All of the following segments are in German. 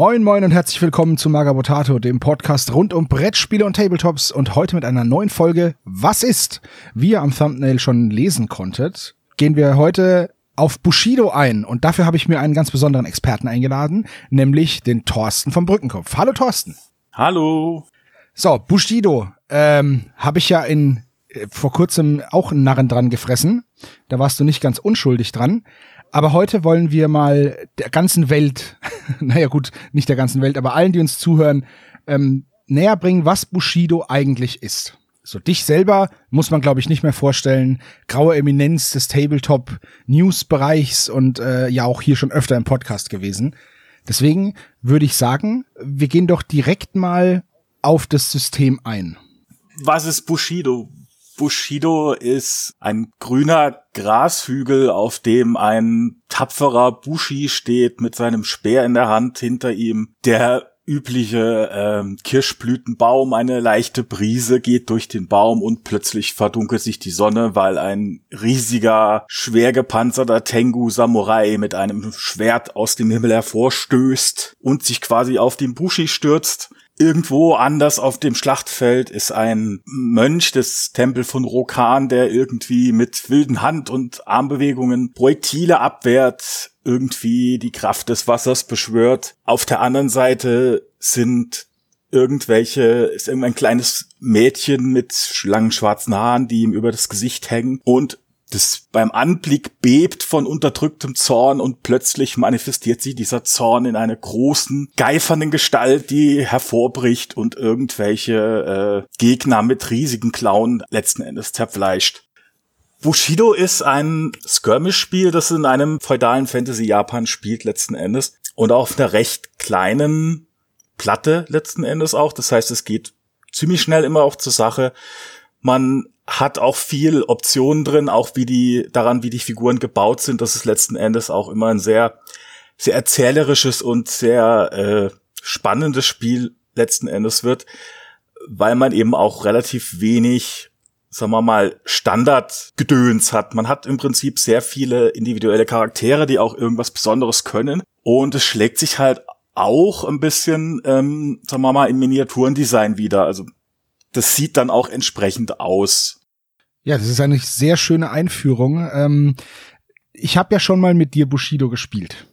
Moin moin und herzlich willkommen zu Magabotato, dem Podcast rund um Brettspiele und Tabletops und heute mit einer neuen Folge Was ist? Wie ihr am Thumbnail schon lesen konntet, gehen wir heute auf Bushido ein und dafür habe ich mir einen ganz besonderen Experten eingeladen, nämlich den Thorsten vom Brückenkopf. Hallo Thorsten. Hallo. So, Bushido ähm, habe ich ja in äh, vor kurzem auch einen Narren dran gefressen. Da warst du nicht ganz unschuldig dran. Aber heute wollen wir mal der ganzen Welt, naja gut, nicht der ganzen Welt, aber allen, die uns zuhören, ähm, näher bringen, was Bushido eigentlich ist. So dich selber muss man, glaube ich, nicht mehr vorstellen. Graue Eminenz des Tabletop-News-Bereichs und äh, ja auch hier schon öfter im Podcast gewesen. Deswegen würde ich sagen, wir gehen doch direkt mal auf das System ein. Was ist Bushido? Bushido ist ein grüner Grashügel, auf dem ein tapferer Bushi steht mit seinem Speer in der Hand hinter ihm. Der übliche ähm, Kirschblütenbaum, eine leichte Brise geht durch den Baum und plötzlich verdunkelt sich die Sonne, weil ein riesiger, schwer gepanzerter Tengu-Samurai mit einem Schwert aus dem Himmel hervorstößt und sich quasi auf den Bushi stürzt. Irgendwo anders auf dem Schlachtfeld ist ein Mönch des Tempel von Rokan, der irgendwie mit wilden Hand- und Armbewegungen Projektile abwehrt, irgendwie die Kraft des Wassers beschwört. Auf der anderen Seite sind irgendwelche, ist irgendein kleines Mädchen mit langen schwarzen Haaren, die ihm über das Gesicht hängen und das beim Anblick bebt von unterdrücktem Zorn und plötzlich manifestiert sich dieser Zorn in einer großen, geifernden Gestalt, die hervorbricht und irgendwelche äh, Gegner mit riesigen Klauen letzten Endes zerfleischt. Bushido ist ein Skirmish-Spiel, das in einem feudalen Fantasy-Japan spielt letzten Endes und auf einer recht kleinen Platte letzten Endes auch. Das heißt, es geht ziemlich schnell immer auch zur Sache. Man hat auch viel Optionen drin, auch wie die, daran, wie die Figuren gebaut sind. Das ist letzten Endes auch immer ein sehr, sehr erzählerisches und sehr äh, spannendes Spiel letzten Endes wird, weil man eben auch relativ wenig, sagen wir mal, Standardgedöns hat. Man hat im Prinzip sehr viele individuelle Charaktere, die auch irgendwas Besonderes können. Und es schlägt sich halt auch ein bisschen, ähm, sagen wir mal, im Miniaturendesign wieder. Also das sieht dann auch entsprechend aus. Ja, das ist eine sehr schöne Einführung. Ähm, ich habe ja schon mal mit dir Bushido gespielt.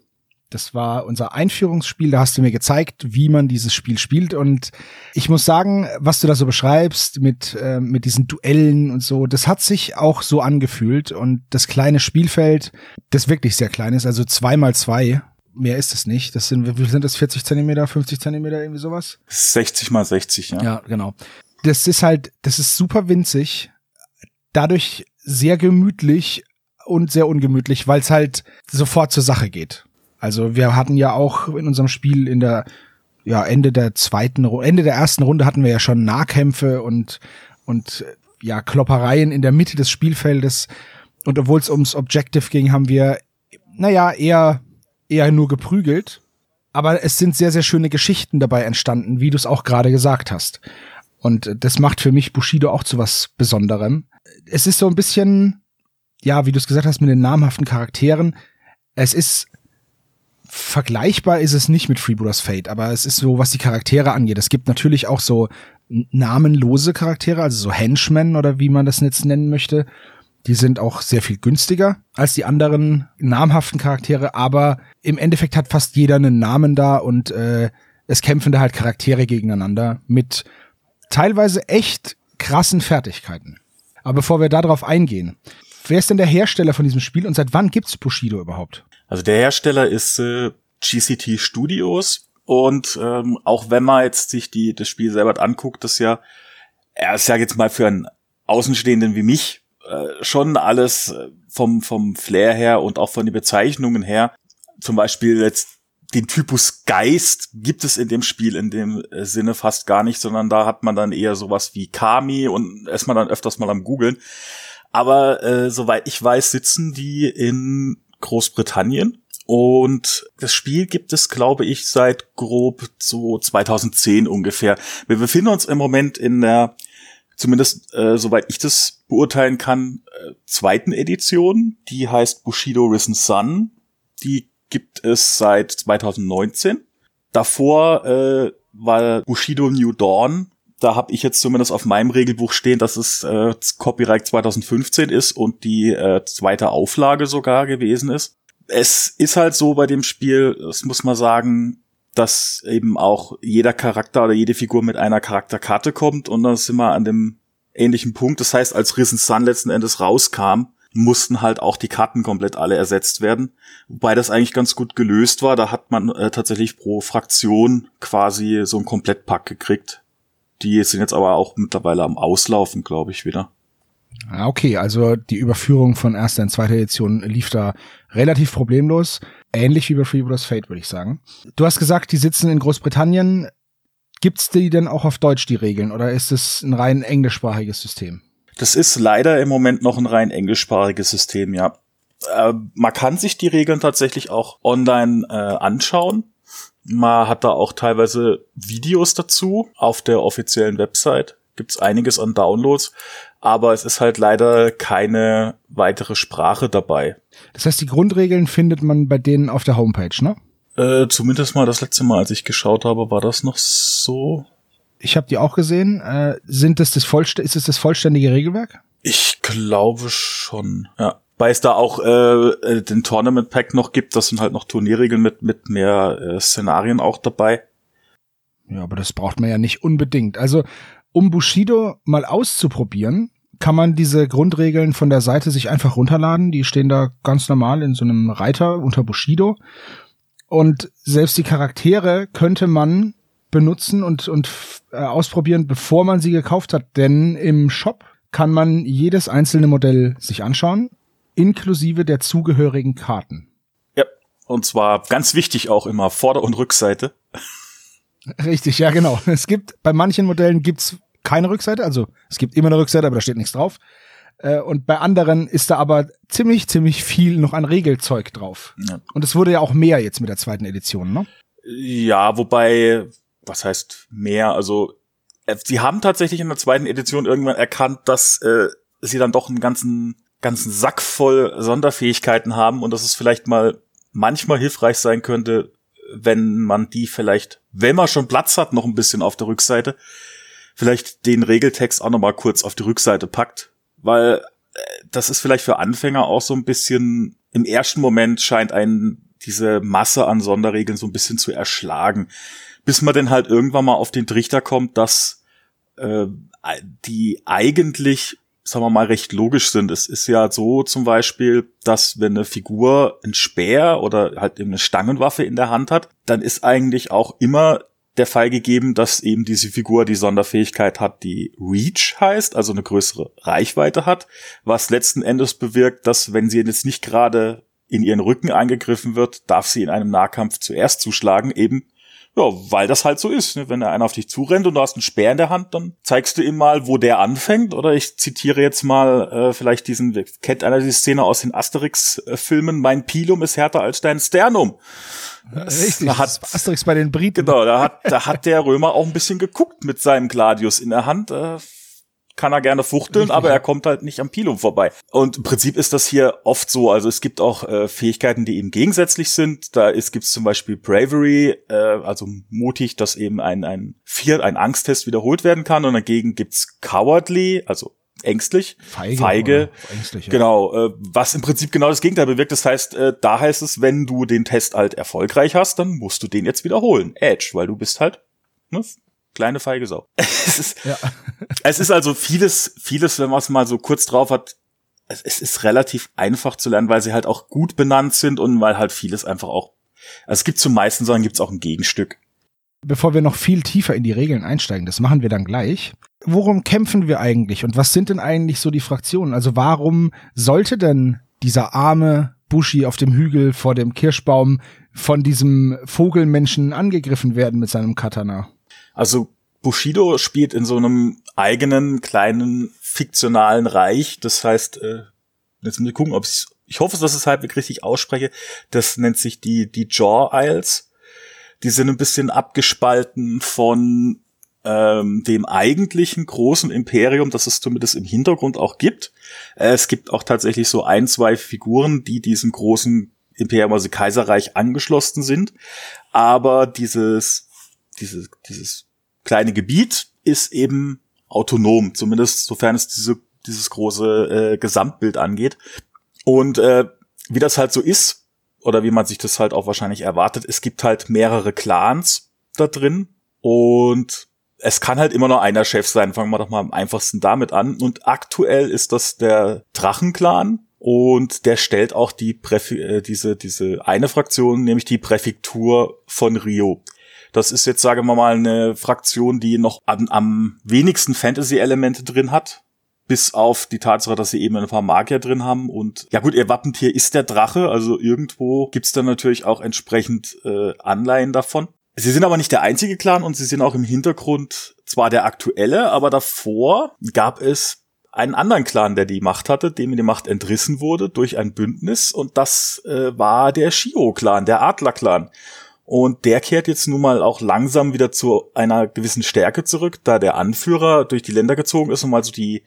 Das war unser Einführungsspiel, da hast du mir gezeigt, wie man dieses Spiel spielt. Und ich muss sagen, was du da so beschreibst mit, äh, mit diesen Duellen und so, das hat sich auch so angefühlt. Und das kleine Spielfeld, das wirklich sehr klein ist, also zwei mal zwei, mehr ist es nicht. Das sind, wie sind das, 40 Zentimeter, 50 Zentimeter, irgendwie sowas? 60 mal 60, ja. Ja, genau. Das ist halt, das ist super winzig dadurch sehr gemütlich und sehr ungemütlich, weil es halt sofort zur Sache geht. Also wir hatten ja auch in unserem Spiel in der ja Ende der zweiten Ende der ersten Runde hatten wir ja schon Nahkämpfe und und ja Kloppereien in der Mitte des Spielfeldes und obwohl es ums Objective ging, haben wir naja eher eher nur geprügelt, aber es sind sehr sehr schöne Geschichten dabei entstanden, wie du es auch gerade gesagt hast. Und das macht für mich Bushido auch zu was Besonderem es ist so ein bisschen, ja, wie du es gesagt hast, mit den namhaften Charakteren. Es ist vergleichbar ist es nicht mit Freebooters Fate, aber es ist so, was die Charaktere angeht. Es gibt natürlich auch so namenlose Charaktere, also so Henchmen oder wie man das jetzt nennen möchte. Die sind auch sehr viel günstiger als die anderen namhaften Charaktere, aber im Endeffekt hat fast jeder einen Namen da und äh, es kämpfen da halt Charaktere gegeneinander mit teilweise echt krassen Fertigkeiten. Aber bevor wir darauf eingehen, wer ist denn der Hersteller von diesem Spiel und seit wann gibt's Bushido überhaupt? Also der Hersteller ist äh, GCT Studios und ähm, auch wenn man jetzt sich die das Spiel selber anguckt, das ja er ist ja jetzt mal für einen Außenstehenden wie mich äh, schon alles äh, vom vom Flair her und auch von den Bezeichnungen her. Zum Beispiel jetzt den Typus Geist gibt es in dem Spiel in dem äh, Sinne fast gar nicht, sondern da hat man dann eher sowas wie Kami und ist man dann öfters mal am googeln. Aber äh, soweit ich weiß, sitzen die in Großbritannien und das Spiel gibt es, glaube ich, seit grob so 2010 ungefähr. Wir befinden uns im Moment in der, zumindest äh, soweit ich das beurteilen kann, äh, zweiten Edition. Die heißt Bushido Risen Sun. Die gibt es seit 2019. Davor äh, war Bushido New Dawn. Da habe ich jetzt zumindest auf meinem Regelbuch stehen, dass es äh, Copyright 2015 ist und die äh, zweite Auflage sogar gewesen ist. Es ist halt so bei dem Spiel, das muss man sagen, dass eben auch jeder Charakter oder jede Figur mit einer Charakterkarte kommt und dann sind wir an dem ähnlichen Punkt. Das heißt, als Risen Sun letzten Endes rauskam, mussten halt auch die Karten komplett alle ersetzt werden. Wobei das eigentlich ganz gut gelöst war. Da hat man äh, tatsächlich pro Fraktion quasi so ein Komplettpack gekriegt. Die sind jetzt aber auch mittlerweile am Auslaufen, glaube ich, wieder. Ah, okay, also die Überführung von erster in zweiter Edition lief da relativ problemlos. Ähnlich wie bei Freebooters Fate, würde ich sagen. Du hast gesagt, die sitzen in Großbritannien. Gibt's die denn auch auf Deutsch, die Regeln, oder ist es ein rein englischsprachiges System? Das ist leider im Moment noch ein rein englischsprachiges System, ja. Äh, man kann sich die Regeln tatsächlich auch online äh, anschauen. Man hat da auch teilweise Videos dazu auf der offiziellen Website. Gibt's einiges an Downloads, aber es ist halt leider keine weitere Sprache dabei. Das heißt, die Grundregeln findet man bei denen auf der Homepage, ne? Äh, zumindest mal das letzte Mal, als ich geschaut habe, war das noch so ich habe die auch gesehen. Äh, sind das das Vollst ist es das vollständige Regelwerk? Ich glaube schon, ja. Weil es da auch äh, äh, den Tournament Pack noch gibt, das sind halt noch Turnierregeln mit mit mehr äh, Szenarien auch dabei. Ja, aber das braucht man ja nicht unbedingt. Also um Bushido mal auszuprobieren, kann man diese Grundregeln von der Seite sich einfach runterladen. Die stehen da ganz normal in so einem Reiter unter Bushido. Und selbst die Charaktere könnte man benutzen und, und äh, ausprobieren, bevor man sie gekauft hat. Denn im Shop kann man jedes einzelne Modell sich anschauen, inklusive der zugehörigen Karten. Ja, und zwar ganz wichtig auch immer Vorder- und Rückseite. Richtig, ja genau. Es gibt bei manchen Modellen gibt's keine Rückseite, also es gibt immer eine Rückseite, aber da steht nichts drauf. Äh, und bei anderen ist da aber ziemlich, ziemlich viel noch an Regelzeug drauf. Ja. Und es wurde ja auch mehr jetzt mit der zweiten Edition, ne? Ja, wobei was heißt mehr? Also äh, sie haben tatsächlich in der zweiten Edition irgendwann erkannt, dass äh, sie dann doch einen ganzen ganzen Sack voll Sonderfähigkeiten haben und dass es vielleicht mal manchmal hilfreich sein könnte, wenn man die vielleicht, wenn man schon Platz hat, noch ein bisschen auf der Rückseite, vielleicht den Regeltext auch noch mal kurz auf die Rückseite packt, weil äh, das ist vielleicht für Anfänger auch so ein bisschen im ersten Moment scheint einen diese Masse an Sonderregeln so ein bisschen zu erschlagen bis man dann halt irgendwann mal auf den Trichter kommt, dass äh, die eigentlich, sagen wir mal, recht logisch sind. Es ist ja so zum Beispiel, dass wenn eine Figur ein Speer oder halt eine Stangenwaffe in der Hand hat, dann ist eigentlich auch immer der Fall gegeben, dass eben diese Figur die Sonderfähigkeit hat, die Reach heißt, also eine größere Reichweite hat, was letzten Endes bewirkt, dass wenn sie jetzt nicht gerade in ihren Rücken angegriffen wird, darf sie in einem Nahkampf zuerst zuschlagen, eben ja, weil das halt so ist. Ne? Wenn da einer auf dich zurennt und du hast einen Speer in der Hand, dann zeigst du ihm mal, wo der anfängt. Oder ich zitiere jetzt mal äh, vielleicht diesen, kennt einer die Szene aus den Asterix-Filmen, mein Pilum ist härter als dein Sternum. Richtig, da hat, Asterix bei den Briten. Genau, da hat, da hat der Römer auch ein bisschen geguckt mit seinem Gladius in der Hand. Äh, kann er gerne fuchteln, aber er kommt halt nicht am Pilum vorbei. Und im Prinzip ist das hier oft so. Also es gibt auch äh, Fähigkeiten, die eben gegensätzlich sind. Da ist gibt's zum Beispiel Bravery, äh, also mutig, dass eben ein ein Vier, ein Angsttest wiederholt werden kann. Und dagegen gibt's Cowardly, also ängstlich, feige, feige ängstlich, ja. genau, äh, was im Prinzip genau das Gegenteil bewirkt. Das heißt, äh, da heißt es, wenn du den Test halt erfolgreich hast, dann musst du den jetzt wiederholen, Edge, weil du bist halt ne, kleine feige Sau. es, ist, ja. es ist also vieles, vieles, wenn man es mal so kurz drauf hat, es, es ist relativ einfach zu lernen, weil sie halt auch gut benannt sind und weil halt vieles einfach auch, also es gibt zum meisten Sachen gibt es auch ein Gegenstück. Bevor wir noch viel tiefer in die Regeln einsteigen, das machen wir dann gleich. Worum kämpfen wir eigentlich und was sind denn eigentlich so die Fraktionen? Also warum sollte denn dieser arme Bushi auf dem Hügel vor dem Kirschbaum von diesem Vogelmenschen angegriffen werden mit seinem Katana? Also Bushido spielt in so einem eigenen kleinen fiktionalen Reich. Das heißt, äh, jetzt muss ich gucken, ob ich ich hoffe, dass ich es halbwegs richtig ausspreche. Das nennt sich die die Jaw Isles. Die sind ein bisschen abgespalten von ähm, dem eigentlichen großen Imperium, das es zumindest im Hintergrund auch gibt. Äh, es gibt auch tatsächlich so ein, zwei Figuren, die diesen großen Imperium, also Kaiserreich angeschlossen sind. Aber dieses, dieses, dieses kleine Gebiet ist eben autonom, zumindest sofern es diese, dieses große äh, Gesamtbild angeht. Und äh, wie das halt so ist, oder wie man sich das halt auch wahrscheinlich erwartet, es gibt halt mehrere Clans da drin und es kann halt immer nur einer Chef sein. Fangen wir doch mal am einfachsten damit an. Und aktuell ist das der Drachenclan. Und der stellt auch die Präfi äh, diese, diese eine Fraktion, nämlich die Präfektur von Rio. Das ist jetzt, sagen wir mal, eine Fraktion, die noch am, am wenigsten Fantasy-Elemente drin hat. Bis auf die Tatsache, dass sie eben ein paar Magier drin haben. Und ja gut, ihr Wappentier ist der Drache, also irgendwo gibt's dann natürlich auch entsprechend äh, Anleihen davon. Sie sind aber nicht der einzige Clan und sie sind auch im Hintergrund zwar der aktuelle, aber davor gab es einen anderen Clan, der die Macht hatte, dem die Macht entrissen wurde durch ein Bündnis und das äh, war der Shio-Clan, der Adler-Clan. Und der kehrt jetzt nun mal auch langsam wieder zu einer gewissen Stärke zurück, da der Anführer durch die Länder gezogen ist und mal so die,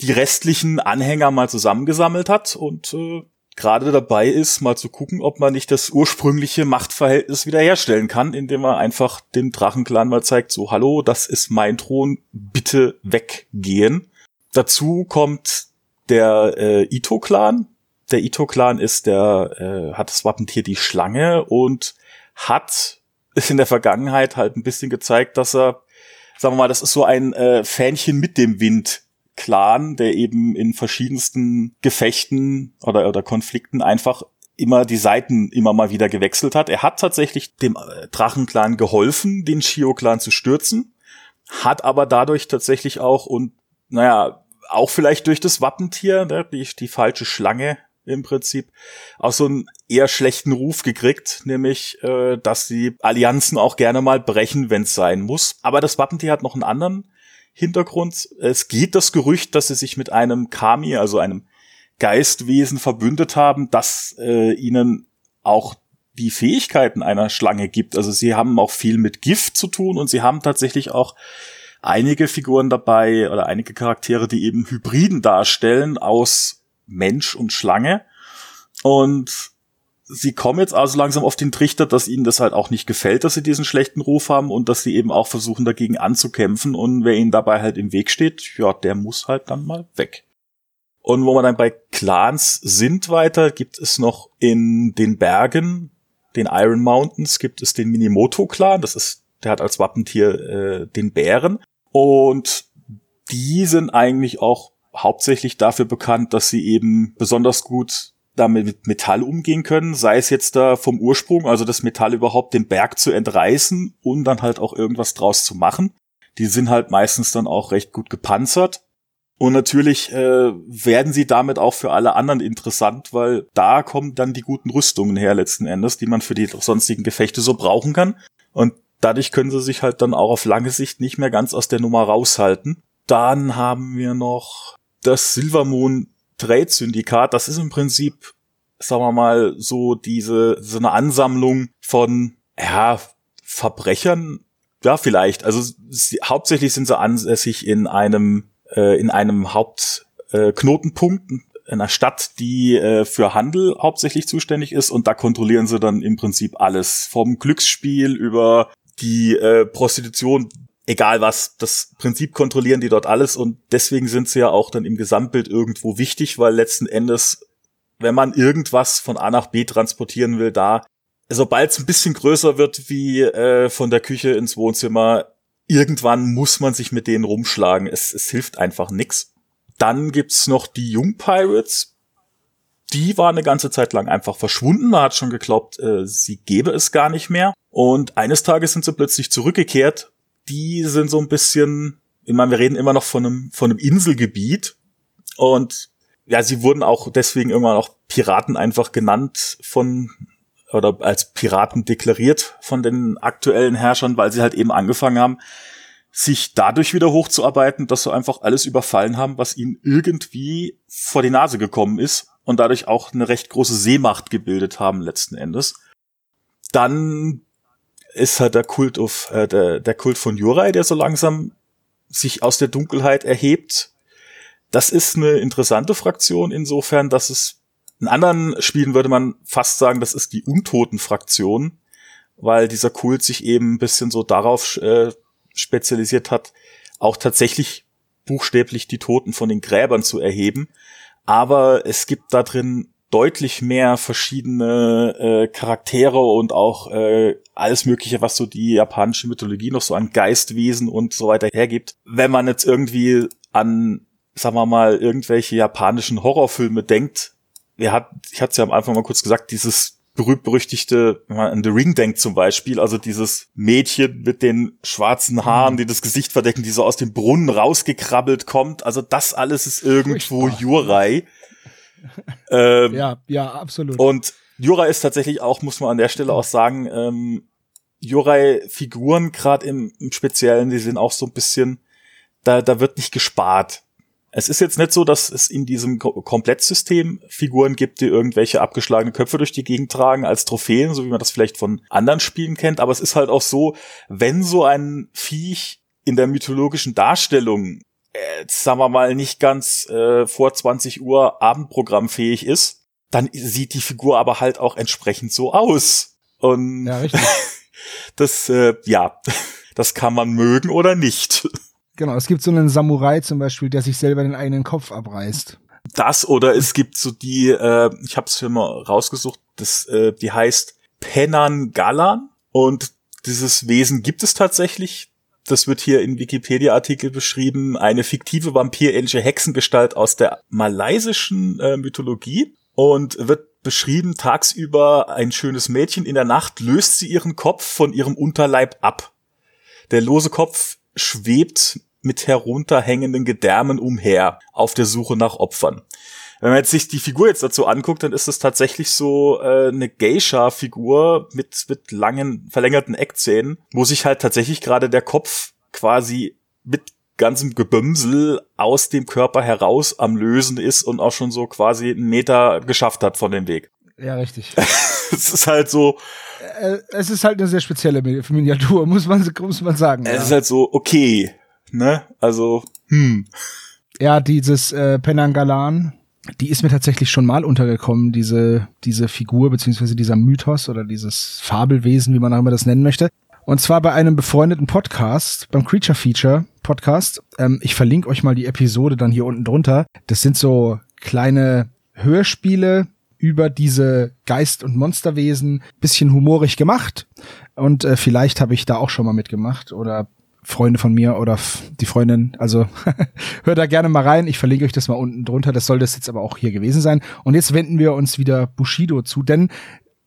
die restlichen Anhänger mal zusammengesammelt hat und äh, gerade dabei ist, mal zu gucken, ob man nicht das ursprüngliche Machtverhältnis wiederherstellen kann, indem man einfach dem Drachenclan mal zeigt, so, hallo, das ist mein Thron, bitte weggehen. Dazu kommt der äh, Ito-Clan. Der Ito-Clan ist der, äh, hat das Wappentier die Schlange und hat in der Vergangenheit halt ein bisschen gezeigt, dass er, sagen wir mal, das ist so ein äh, Fähnchen mit dem Wind Clan, der eben in verschiedensten Gefechten oder, oder Konflikten einfach immer die Seiten immer mal wieder gewechselt hat. Er hat tatsächlich dem äh, Drachenclan geholfen, den Shio-Clan zu stürzen, hat aber dadurch tatsächlich auch und naja, auch vielleicht durch das Wappentier, ne, die, die falsche Schlange im Prinzip, auch so einen eher schlechten Ruf gekriegt, nämlich, äh, dass die Allianzen auch gerne mal brechen, wenn es sein muss. Aber das Wappentier hat noch einen anderen Hintergrund. Es geht das Gerücht, dass sie sich mit einem Kami, also einem Geistwesen verbündet haben, das äh, ihnen auch die Fähigkeiten einer Schlange gibt. Also sie haben auch viel mit Gift zu tun und sie haben tatsächlich auch einige Figuren dabei oder einige Charaktere, die eben Hybriden darstellen aus Mensch und Schlange. Und sie kommen jetzt also langsam auf den Trichter, dass ihnen das halt auch nicht gefällt, dass sie diesen schlechten Ruf haben und dass sie eben auch versuchen dagegen anzukämpfen und wer ihnen dabei halt im Weg steht, ja, der muss halt dann mal weg. Und wo wir dann bei Clans sind weiter, gibt es noch in den Bergen, den Iron Mountains, gibt es den Minimoto-Clan, das ist, der hat als Wappentier äh, den Bären. Und die sind eigentlich auch hauptsächlich dafür bekannt, dass sie eben besonders gut damit mit Metall umgehen können, sei es jetzt da vom Ursprung, also das Metall überhaupt den Berg zu entreißen und dann halt auch irgendwas draus zu machen. Die sind halt meistens dann auch recht gut gepanzert. Und natürlich äh, werden sie damit auch für alle anderen interessant, weil da kommen dann die guten Rüstungen her letzten Endes, die man für die sonstigen Gefechte so brauchen kann. Und dadurch können sie sich halt dann auch auf lange Sicht nicht mehr ganz aus der Nummer raushalten. Dann haben wir noch das Silvermoon Trade Syndikat, das ist im Prinzip, sagen wir mal, so diese, so eine Ansammlung von, ja, Verbrechern, ja, vielleicht. Also sie, hauptsächlich sind sie ansässig in einem, äh, in einem Hauptknotenpunkt, äh, in einer Stadt, die äh, für Handel hauptsächlich zuständig ist und da kontrollieren sie dann im Prinzip alles. Vom Glücksspiel über die äh, Prostitution, egal was, das Prinzip kontrollieren die dort alles und deswegen sind sie ja auch dann im Gesamtbild irgendwo wichtig, weil letzten Endes, wenn man irgendwas von A nach B transportieren will, da, sobald es ein bisschen größer wird wie äh, von der Küche ins Wohnzimmer, irgendwann muss man sich mit denen rumschlagen. Es, es hilft einfach nix. Dann gibt's noch die Jung Pirates. Die war eine ganze Zeit lang einfach verschwunden. Man hat schon geglaubt, äh, sie gäbe es gar nicht mehr. Und eines Tages sind sie plötzlich zurückgekehrt die sind so ein bisschen, ich meine, wir reden immer noch von einem, von einem Inselgebiet und ja, sie wurden auch deswegen irgendwann auch Piraten einfach genannt von oder als Piraten deklariert von den aktuellen Herrschern, weil sie halt eben angefangen haben, sich dadurch wieder hochzuarbeiten, dass sie einfach alles überfallen haben, was ihnen irgendwie vor die Nase gekommen ist und dadurch auch eine recht große Seemacht gebildet haben letzten Endes. Dann ist halt der Kult auf, äh, der, der Kult von Jurai, der so langsam sich aus der Dunkelheit erhebt. Das ist eine interessante Fraktion insofern, dass es In anderen Spielen würde man fast sagen, das ist die Untoten-Fraktion, weil dieser Kult sich eben ein bisschen so darauf äh, spezialisiert hat, auch tatsächlich buchstäblich die Toten von den Gräbern zu erheben. Aber es gibt da drin deutlich mehr verschiedene äh, Charaktere und auch äh, alles Mögliche, was so die japanische Mythologie noch so an Geistwesen und so weiter hergibt. Wenn man jetzt irgendwie an, sagen wir mal, irgendwelche japanischen Horrorfilme denkt, wir hat, ich hatte es ja am Anfang mal kurz gesagt, dieses berühmt-berüchtigte, wenn man an The Ring denkt zum Beispiel, also dieses Mädchen mit den schwarzen Haaren, mhm. die das Gesicht verdecken, die so aus dem Brunnen rausgekrabbelt kommt, also das alles ist irgendwo Jurai. Ähm, ja, ja, absolut. Und Jurai ist tatsächlich auch, muss man an der Stelle auch sagen, ähm, Jurai-Figuren, gerade im, im Speziellen, die sind auch so ein bisschen, da, da wird nicht gespart. Es ist jetzt nicht so, dass es in diesem Komplettsystem Figuren gibt, die irgendwelche abgeschlagene Köpfe durch die Gegend tragen als Trophäen, so wie man das vielleicht von anderen Spielen kennt. Aber es ist halt auch so, wenn so ein Viech in der mythologischen Darstellung, äh, sagen wir mal, nicht ganz äh, vor 20 Uhr Abendprogrammfähig ist, dann sieht die Figur aber halt auch entsprechend so aus. Und ja, richtig. das, äh, ja, das kann man mögen oder nicht. Genau, es gibt so einen Samurai zum Beispiel, der sich selber den eigenen Kopf abreißt. Das oder es gibt so die, äh, ich habe es für mal rausgesucht, das, äh, die heißt Penan Galan und dieses Wesen gibt es tatsächlich. Das wird hier in Wikipedia-Artikel beschrieben. Eine fiktive vampirähnliche Hexengestalt aus der malaysischen äh, Mythologie und wird beschrieben, tagsüber ein schönes Mädchen, in der Nacht löst sie ihren Kopf von ihrem Unterleib ab. Der lose Kopf schwebt mit herunterhängenden Gedärmen umher auf der Suche nach Opfern. Wenn man jetzt sich die Figur jetzt dazu anguckt, dann ist es tatsächlich so äh, eine Geisha-Figur mit, mit langen, verlängerten Eckzähnen, wo sich halt tatsächlich gerade der Kopf quasi mit ganzem Gebümsel aus dem Körper heraus am Lösen ist und auch schon so quasi einen Meter geschafft hat von dem Weg. Ja, richtig. es ist halt so. Äh, es ist halt eine sehr spezielle Miniatur, muss man, muss man sagen. Es ja. ist halt so, okay, ne? Also, hm. Ja, dieses äh, Penangalan, die ist mir tatsächlich schon mal untergekommen, diese, diese Figur, beziehungsweise dieser Mythos oder dieses Fabelwesen, wie man auch immer das nennen möchte. Und zwar bei einem befreundeten Podcast, beim Creature Feature Podcast. Ähm, ich verlinke euch mal die Episode dann hier unten drunter. Das sind so kleine Hörspiele über diese Geist- und Monsterwesen, bisschen humorig gemacht. Und äh, vielleicht habe ich da auch schon mal mitgemacht oder Freunde von mir oder die Freundin. Also hört da gerne mal rein. Ich verlinke euch das mal unten drunter. Das soll das jetzt aber auch hier gewesen sein. Und jetzt wenden wir uns wieder Bushido zu, denn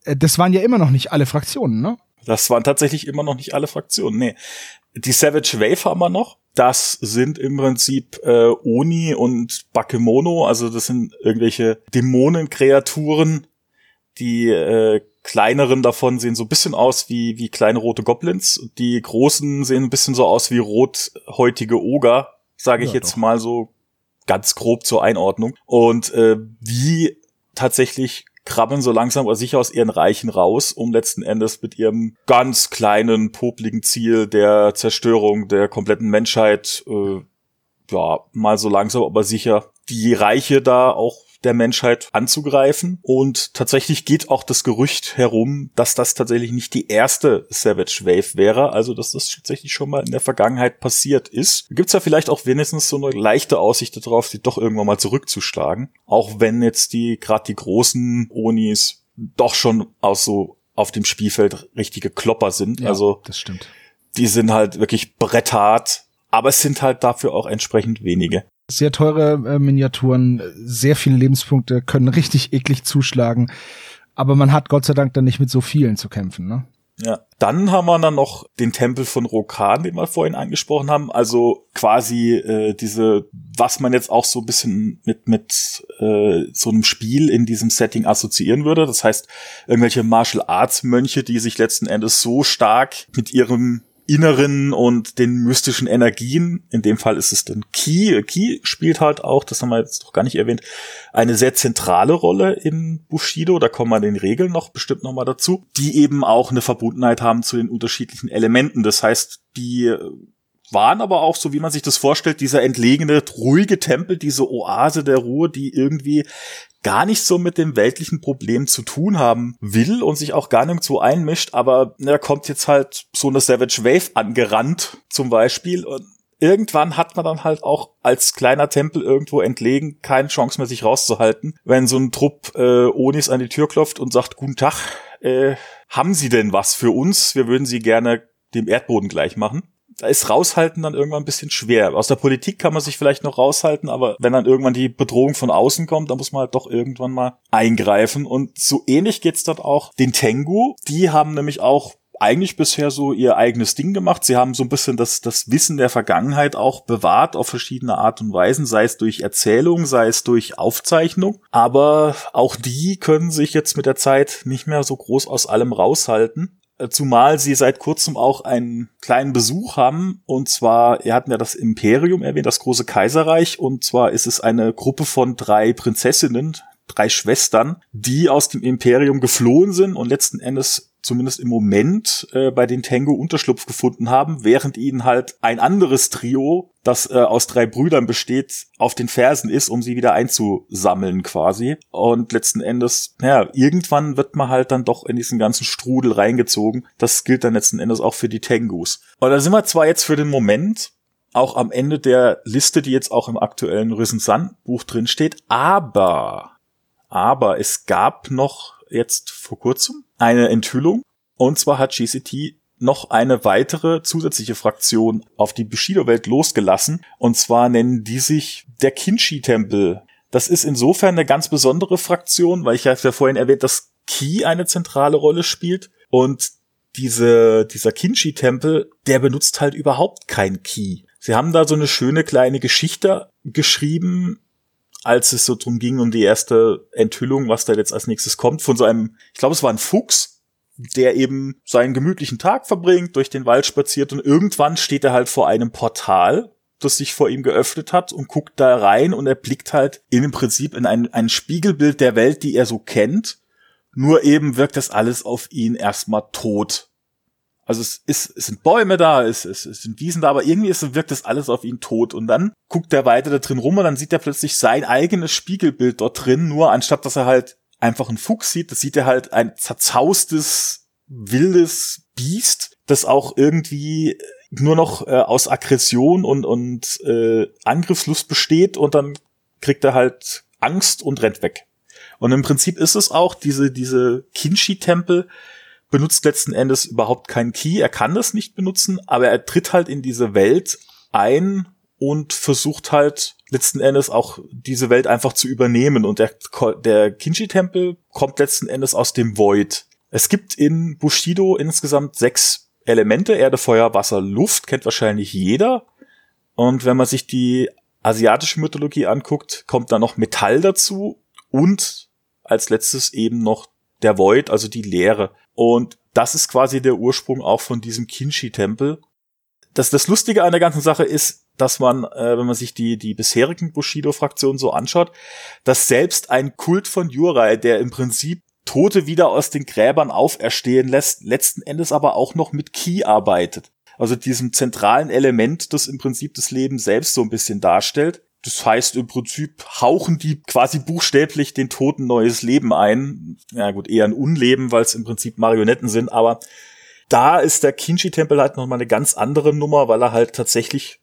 äh, das waren ja immer noch nicht alle Fraktionen, ne? Das waren tatsächlich immer noch nicht alle Fraktionen. Nee. Die Savage Wave haben wir noch. Das sind im Prinzip äh, Oni und Bakemono, also das sind irgendwelche Dämonenkreaturen, die äh, kleineren davon sehen so ein bisschen aus wie, wie kleine rote Goblins. Die großen sehen ein bisschen so aus wie rothäutige Oger, sage ich ja, jetzt doch. mal so ganz grob zur Einordnung. Und äh, die tatsächlich krabbeln so langsam aber sicher aus ihren Reichen raus, um letzten Endes mit ihrem ganz kleinen, popligen Ziel der Zerstörung der kompletten Menschheit, äh, ja, mal so langsam aber sicher die Reiche da auch der Menschheit anzugreifen. Und tatsächlich geht auch das Gerücht herum, dass das tatsächlich nicht die erste Savage Wave wäre, also dass das tatsächlich schon mal in der Vergangenheit passiert ist. Gibt's ja vielleicht auch wenigstens so eine leichte Aussicht darauf, die doch irgendwann mal zurückzuschlagen. Auch wenn jetzt die, gerade die großen Onis doch schon aus so auf dem Spielfeld richtige Klopper sind. Ja, also das stimmt. Die sind halt wirklich bretthart, aber es sind halt dafür auch entsprechend wenige sehr teure äh, Miniaturen, sehr viele Lebenspunkte, können richtig eklig zuschlagen. Aber man hat Gott sei Dank dann nicht mit so vielen zu kämpfen, ne? Ja, dann haben wir dann noch den Tempel von Rokan, den wir vorhin angesprochen haben. Also quasi äh, diese, was man jetzt auch so ein bisschen mit mit äh, so einem Spiel in diesem Setting assoziieren würde. Das heißt irgendwelche Martial Arts Mönche, die sich letzten Endes so stark mit ihrem inneren und den mystischen Energien. In dem Fall ist es dann Ki. Ki spielt halt auch, das haben wir jetzt noch gar nicht erwähnt, eine sehr zentrale Rolle in Bushido. Da kommen wir den Regeln noch bestimmt noch mal dazu, die eben auch eine Verbundenheit haben zu den unterschiedlichen Elementen. Das heißt, die waren aber auch, so wie man sich das vorstellt, dieser entlegene, ruhige Tempel, diese Oase der Ruhe, die irgendwie gar nicht so mit dem weltlichen Problem zu tun haben will und sich auch gar nirgendwo einmischt, aber da kommt jetzt halt so eine Savage Wave angerannt zum Beispiel und irgendwann hat man dann halt auch als kleiner Tempel irgendwo entlegen keine Chance mehr, sich rauszuhalten, wenn so ein Trupp äh, Onis an die Tür klopft und sagt, guten Tag, äh, haben Sie denn was für uns? Wir würden Sie gerne dem Erdboden gleich machen da ist raushalten dann irgendwann ein bisschen schwer. Aus der Politik kann man sich vielleicht noch raushalten, aber wenn dann irgendwann die Bedrohung von außen kommt, dann muss man halt doch irgendwann mal eingreifen. Und so ähnlich geht's dann auch den Tengu. Die haben nämlich auch eigentlich bisher so ihr eigenes Ding gemacht. Sie haben so ein bisschen das, das Wissen der Vergangenheit auch bewahrt auf verschiedene Art und Weisen, sei es durch Erzählung, sei es durch Aufzeichnung. Aber auch die können sich jetzt mit der Zeit nicht mehr so groß aus allem raushalten. Äh, zumal sie seit kurzem auch einen kleinen Besuch haben. Und zwar, ihr hatten ja das Imperium erwähnt, das große Kaiserreich. Und zwar ist es eine Gruppe von drei Prinzessinnen, drei Schwestern, die aus dem Imperium geflohen sind und letzten Endes zumindest im Moment äh, bei den Tango Unterschlupf gefunden haben, während ihnen halt ein anderes Trio, das äh, aus drei Brüdern besteht, auf den Fersen ist, um sie wieder einzusammeln quasi. Und letzten Endes, ja, irgendwann wird man halt dann doch in diesen ganzen Strudel reingezogen. Das gilt dann letzten Endes auch für die Tangos. Und da sind wir zwar jetzt für den Moment auch am Ende der Liste, die jetzt auch im aktuellen Risen Sun Buch drin steht, aber aber es gab noch jetzt vor kurzem eine Enthüllung. Und zwar hat GCT noch eine weitere zusätzliche Fraktion auf die Bushido-Welt losgelassen. Und zwar nennen die sich der Kinshi-Tempel. Das ist insofern eine ganz besondere Fraktion, weil ich ja vorhin erwähnt, dass Ki eine zentrale Rolle spielt. Und diese, dieser Kinshi-Tempel, der benutzt halt überhaupt kein Ki. Sie haben da so eine schöne kleine Geschichte geschrieben, als es so drum ging, um die erste Enthüllung, was da jetzt als nächstes kommt, von so einem, ich glaube, es war ein Fuchs, der eben seinen gemütlichen Tag verbringt, durch den Wald spaziert und irgendwann steht er halt vor einem Portal, das sich vor ihm geöffnet hat und guckt da rein und er blickt halt in dem Prinzip in ein, ein Spiegelbild der Welt, die er so kennt. Nur eben wirkt das alles auf ihn erstmal tot. Also es, ist, es sind Bäume da, es, es, es sind Wiesen da, aber irgendwie ist, wirkt das alles auf ihn tot. Und dann guckt er weiter da drin rum und dann sieht er plötzlich sein eigenes Spiegelbild dort drin, nur anstatt dass er halt einfach einen Fuchs sieht, das sieht er halt ein zerzaustes, wildes Biest, das auch irgendwie nur noch äh, aus Aggression und, und äh, Angriffslust besteht und dann kriegt er halt Angst und rennt weg. Und im Prinzip ist es auch diese, diese Kinshi-Tempel, benutzt letzten Endes überhaupt keinen Key. Er kann das nicht benutzen, aber er tritt halt in diese Welt ein und versucht halt letzten Endes auch diese Welt einfach zu übernehmen. Und der, der Kinji-Tempel kommt letzten Endes aus dem Void. Es gibt in Bushido insgesamt sechs Elemente, Erde, Feuer, Wasser, Luft, kennt wahrscheinlich jeder. Und wenn man sich die asiatische Mythologie anguckt, kommt da noch Metall dazu und als letztes eben noch der Void, also die Leere. Und das ist quasi der Ursprung auch von diesem Kinshi-Tempel. Das, das Lustige an der ganzen Sache ist, dass man, äh, wenn man sich die, die bisherigen Bushido-Fraktionen so anschaut, dass selbst ein Kult von Jurai, der im Prinzip Tote wieder aus den Gräbern auferstehen lässt, letzten Endes aber auch noch mit Ki arbeitet. Also diesem zentralen Element, das im Prinzip das Leben selbst so ein bisschen darstellt. Das heißt, im Prinzip hauchen die quasi buchstäblich den Toten neues Leben ein. Ja gut, eher ein Unleben, weil es im Prinzip Marionetten sind, aber da ist der Kinshi-Tempel halt nochmal eine ganz andere Nummer, weil er halt tatsächlich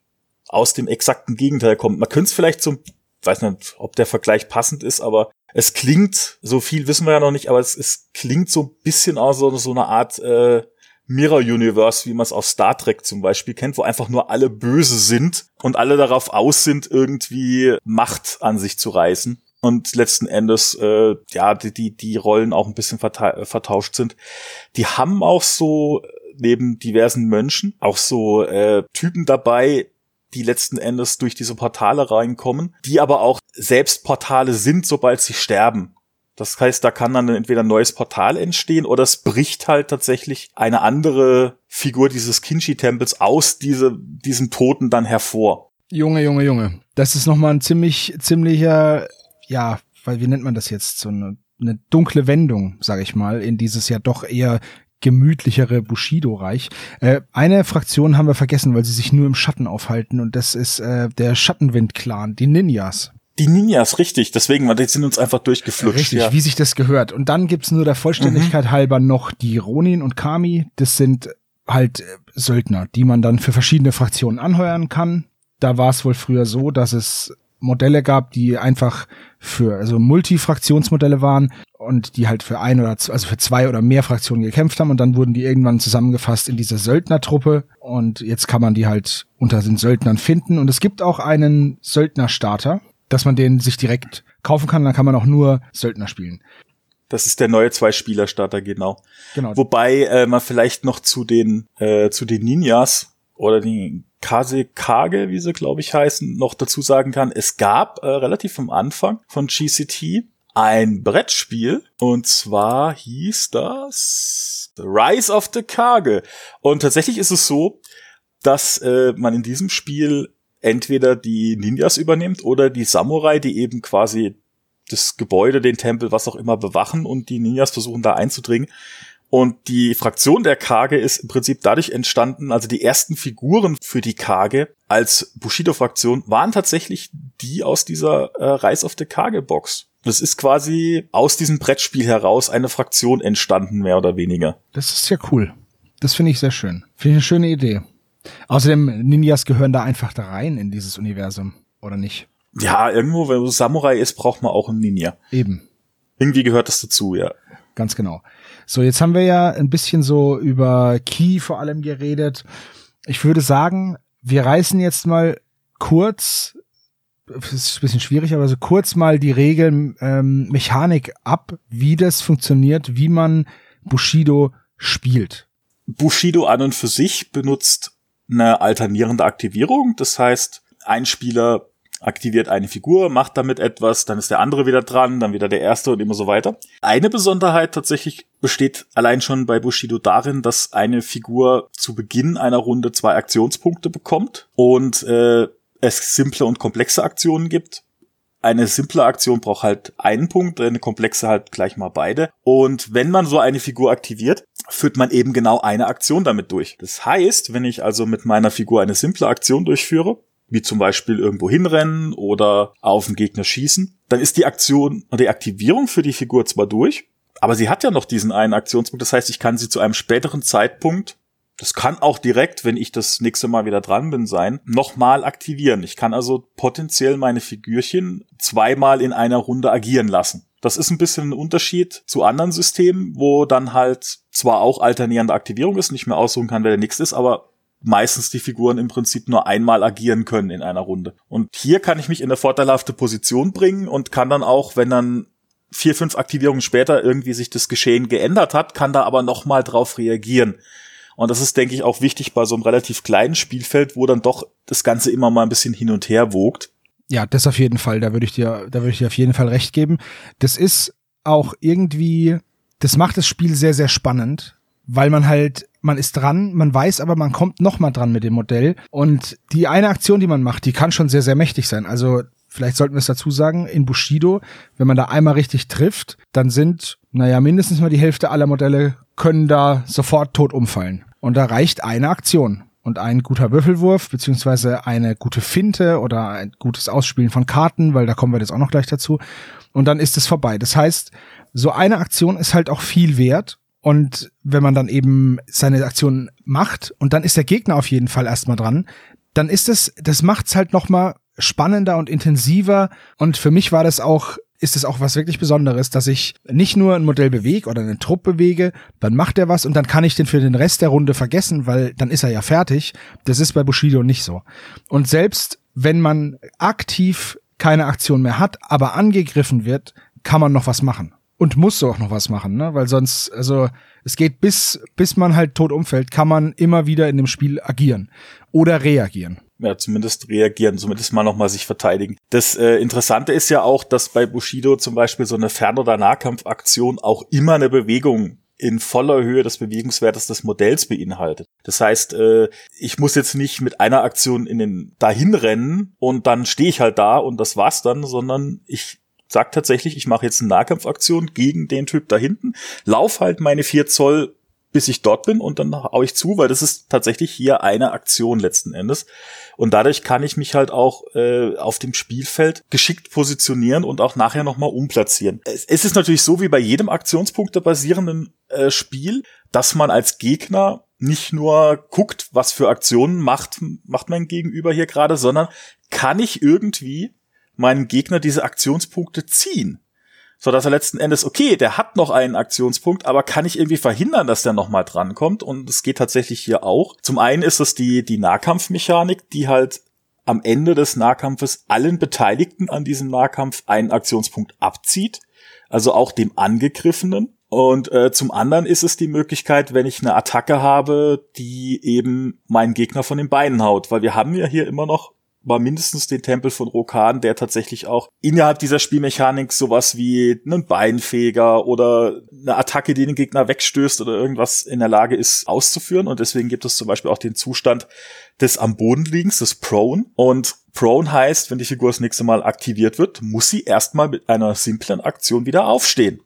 aus dem exakten Gegenteil kommt. Man könnte es vielleicht so, weiß nicht, ob der Vergleich passend ist, aber es klingt, so viel wissen wir ja noch nicht, aber es, es klingt so ein bisschen aus so, so eine Art äh, Mirror Universe, wie man es aus Star Trek zum Beispiel kennt, wo einfach nur alle böse sind und alle darauf aus sind, irgendwie Macht an sich zu reißen. Und letzten Endes, äh, ja, die, die, die Rollen auch ein bisschen vertauscht sind. Die haben auch so neben diversen Mönchen auch so äh, Typen dabei, die letzten Endes durch diese Portale reinkommen, die aber auch selbst Portale sind, sobald sie sterben. Das heißt, da kann dann entweder ein neues Portal entstehen oder es bricht halt tatsächlich eine andere Figur dieses Kinshi-Tempels aus diese, diesem Toten dann hervor. Junge, Junge, Junge. Das ist nochmal ein ziemlich, ziemlicher, ja, weil wie nennt man das jetzt? So eine, eine dunkle Wendung, sag ich mal, in dieses ja doch eher gemütlichere Bushido-Reich. Äh, eine Fraktion haben wir vergessen, weil sie sich nur im Schatten aufhalten und das ist äh, der Schattenwind-Clan, die Ninjas. Die Ninjas, richtig. Deswegen, weil die sind uns einfach durchgeflutscht. Richtig, ja. wie sich das gehört. Und dann gibt's nur der Vollständigkeit mhm. halber noch die Ronin und Kami. Das sind halt äh, Söldner, die man dann für verschiedene Fraktionen anheuern kann. Da war es wohl früher so, dass es Modelle gab, die einfach für also Multifraktionsmodelle waren und die halt für ein oder also für zwei oder mehr Fraktionen gekämpft haben und dann wurden die irgendwann zusammengefasst in diese Söldnertruppe und jetzt kann man die halt unter den Söldnern finden und es gibt auch einen Söldnerstarter, dass man den sich direkt kaufen kann, dann kann man auch nur Söldner spielen. Das ist der neue Zwei-Spieler-Starter, genau. Genau. Wobei äh, man vielleicht noch zu den äh, zu den Ninjas oder den Kase-Kage, wie sie glaube ich heißen, noch dazu sagen kann, es gab äh, relativ am Anfang von GCT ein Brettspiel und zwar hieß das The Rise of the Kage. Und tatsächlich ist es so, dass äh, man in diesem Spiel entweder die Ninjas übernimmt oder die Samurai, die eben quasi das Gebäude, den Tempel, was auch immer bewachen und die Ninjas versuchen da einzudringen. Und die Fraktion der Kage ist im Prinzip dadurch entstanden, also die ersten Figuren für die Kage als Bushido-Fraktion waren tatsächlich die aus dieser äh, Rise of the Kage-Box. Das ist quasi aus diesem Brettspiel heraus eine Fraktion entstanden, mehr oder weniger. Das ist ja cool. Das finde ich sehr schön. Finde ich eine schöne Idee. Außerdem, Ninjas gehören da einfach da rein in dieses Universum, oder nicht? Ja, irgendwo, wenn du Samurai ist, braucht man auch einen Ninja. Eben. Irgendwie gehört das dazu, ja. Ganz genau. So, jetzt haben wir ja ein bisschen so über Key vor allem geredet. Ich würde sagen, wir reißen jetzt mal kurz, das ist ein bisschen schwierig, aber so kurz mal die Regeln, ähm, Mechanik ab, wie das funktioniert, wie man Bushido spielt. Bushido an und für sich benutzt eine alternierende Aktivierung. Das heißt, ein Spieler aktiviert eine Figur, macht damit etwas, dann ist der andere wieder dran, dann wieder der erste und immer so weiter. Eine Besonderheit tatsächlich besteht allein schon bei Bushido darin, dass eine Figur zu Beginn einer Runde zwei Aktionspunkte bekommt und äh, es simple und komplexe Aktionen gibt. Eine simple Aktion braucht halt einen Punkt, eine komplexe halt gleich mal beide. Und wenn man so eine Figur aktiviert, führt man eben genau eine Aktion damit durch. Das heißt, wenn ich also mit meiner Figur eine simple Aktion durchführe, wie zum Beispiel irgendwo hinrennen oder auf den Gegner schießen, dann ist die Aktion und die Aktivierung für die Figur zwar durch, aber sie hat ja noch diesen einen Aktionspunkt. Das heißt, ich kann sie zu einem späteren Zeitpunkt, das kann auch direkt, wenn ich das nächste Mal wieder dran bin, sein, nochmal aktivieren. Ich kann also potenziell meine Figürchen zweimal in einer Runde agieren lassen. Das ist ein bisschen ein Unterschied zu anderen Systemen, wo dann halt zwar auch alternierende Aktivierung ist, nicht mehr aussuchen kann, wer der nächste ist, aber meistens die Figuren im Prinzip nur einmal agieren können in einer Runde. Und hier kann ich mich in eine vorteilhafte Position bringen und kann dann auch, wenn dann vier, fünf Aktivierungen später irgendwie sich das Geschehen geändert hat, kann da aber nochmal drauf reagieren. Und das ist, denke ich, auch wichtig bei so einem relativ kleinen Spielfeld, wo dann doch das Ganze immer mal ein bisschen hin und her wogt. Ja, das auf jeden Fall. Da würde ich dir, da würde ich dir auf jeden Fall recht geben. Das ist auch irgendwie, das macht das Spiel sehr, sehr spannend, weil man halt, man ist dran, man weiß aber, man kommt noch mal dran mit dem Modell. Und die eine Aktion, die man macht, die kann schon sehr, sehr mächtig sein. Also vielleicht sollten wir es dazu sagen, in Bushido, wenn man da einmal richtig trifft, dann sind, naja, mindestens mal die Hälfte aller Modelle können da sofort tot umfallen. Und da reicht eine Aktion. Und ein guter Würfelwurf, beziehungsweise eine gute Finte oder ein gutes Ausspielen von Karten, weil da kommen wir jetzt auch noch gleich dazu. Und dann ist es vorbei. Das heißt, so eine Aktion ist halt auch viel wert und wenn man dann eben seine Aktion macht und dann ist der Gegner auf jeden Fall erstmal dran, dann ist es, das macht's halt noch mal spannender und intensiver. Und für mich war das auch, ist es auch was wirklich Besonderes, dass ich nicht nur ein Modell bewege oder einen Trupp bewege, dann macht er was und dann kann ich den für den Rest der Runde vergessen, weil dann ist er ja fertig. Das ist bei Bushido nicht so. Und selbst wenn man aktiv keine Aktion mehr hat, aber angegriffen wird, kann man noch was machen und muss auch noch was machen, ne? Weil sonst, also es geht bis, bis man halt tot umfällt, kann man immer wieder in dem Spiel agieren oder reagieren. Ja, zumindest reagieren, zumindest mal nochmal sich verteidigen. Das äh, Interessante ist ja auch, dass bei Bushido zum Beispiel so eine Fern- oder Nahkampfaktion auch immer eine Bewegung in voller Höhe des Bewegungswertes des Modells beinhaltet. Das heißt, äh, ich muss jetzt nicht mit einer Aktion in den dahin rennen und dann stehe ich halt da und das war's dann, sondern ich sagt tatsächlich, ich mache jetzt eine Nahkampfaktion gegen den Typ da hinten, lauf halt meine vier Zoll bis ich dort bin und dann hau ich zu, weil das ist tatsächlich hier eine Aktion letzten Endes. Und dadurch kann ich mich halt auch äh, auf dem Spielfeld geschickt positionieren und auch nachher nochmal umplatzieren. Es, es ist natürlich so wie bei jedem Aktionspunkte basierenden äh, Spiel, dass man als Gegner nicht nur guckt, was für Aktionen macht, macht mein Gegenüber hier gerade, sondern kann ich irgendwie meinem Gegner diese Aktionspunkte ziehen? So dass er letzten Endes, okay, der hat noch einen Aktionspunkt, aber kann ich irgendwie verhindern, dass der nochmal drankommt? Und es geht tatsächlich hier auch. Zum einen ist es die, die Nahkampfmechanik, die halt am Ende des Nahkampfes allen Beteiligten an diesem Nahkampf einen Aktionspunkt abzieht, also auch dem Angegriffenen. Und äh, zum anderen ist es die Möglichkeit, wenn ich eine Attacke habe, die eben meinen Gegner von den Beinen haut, weil wir haben ja hier immer noch war mindestens den Tempel von Rokan, der tatsächlich auch innerhalb dieser Spielmechanik sowas wie einen Beinfeger oder eine Attacke, die den Gegner wegstößt oder irgendwas in der Lage ist auszuführen. Und deswegen gibt es zum Beispiel auch den Zustand des am Boden liegens, des Prone. Und Prone heißt, wenn die Figur das nächste Mal aktiviert wird, muss sie erstmal mit einer simplen Aktion wieder aufstehen.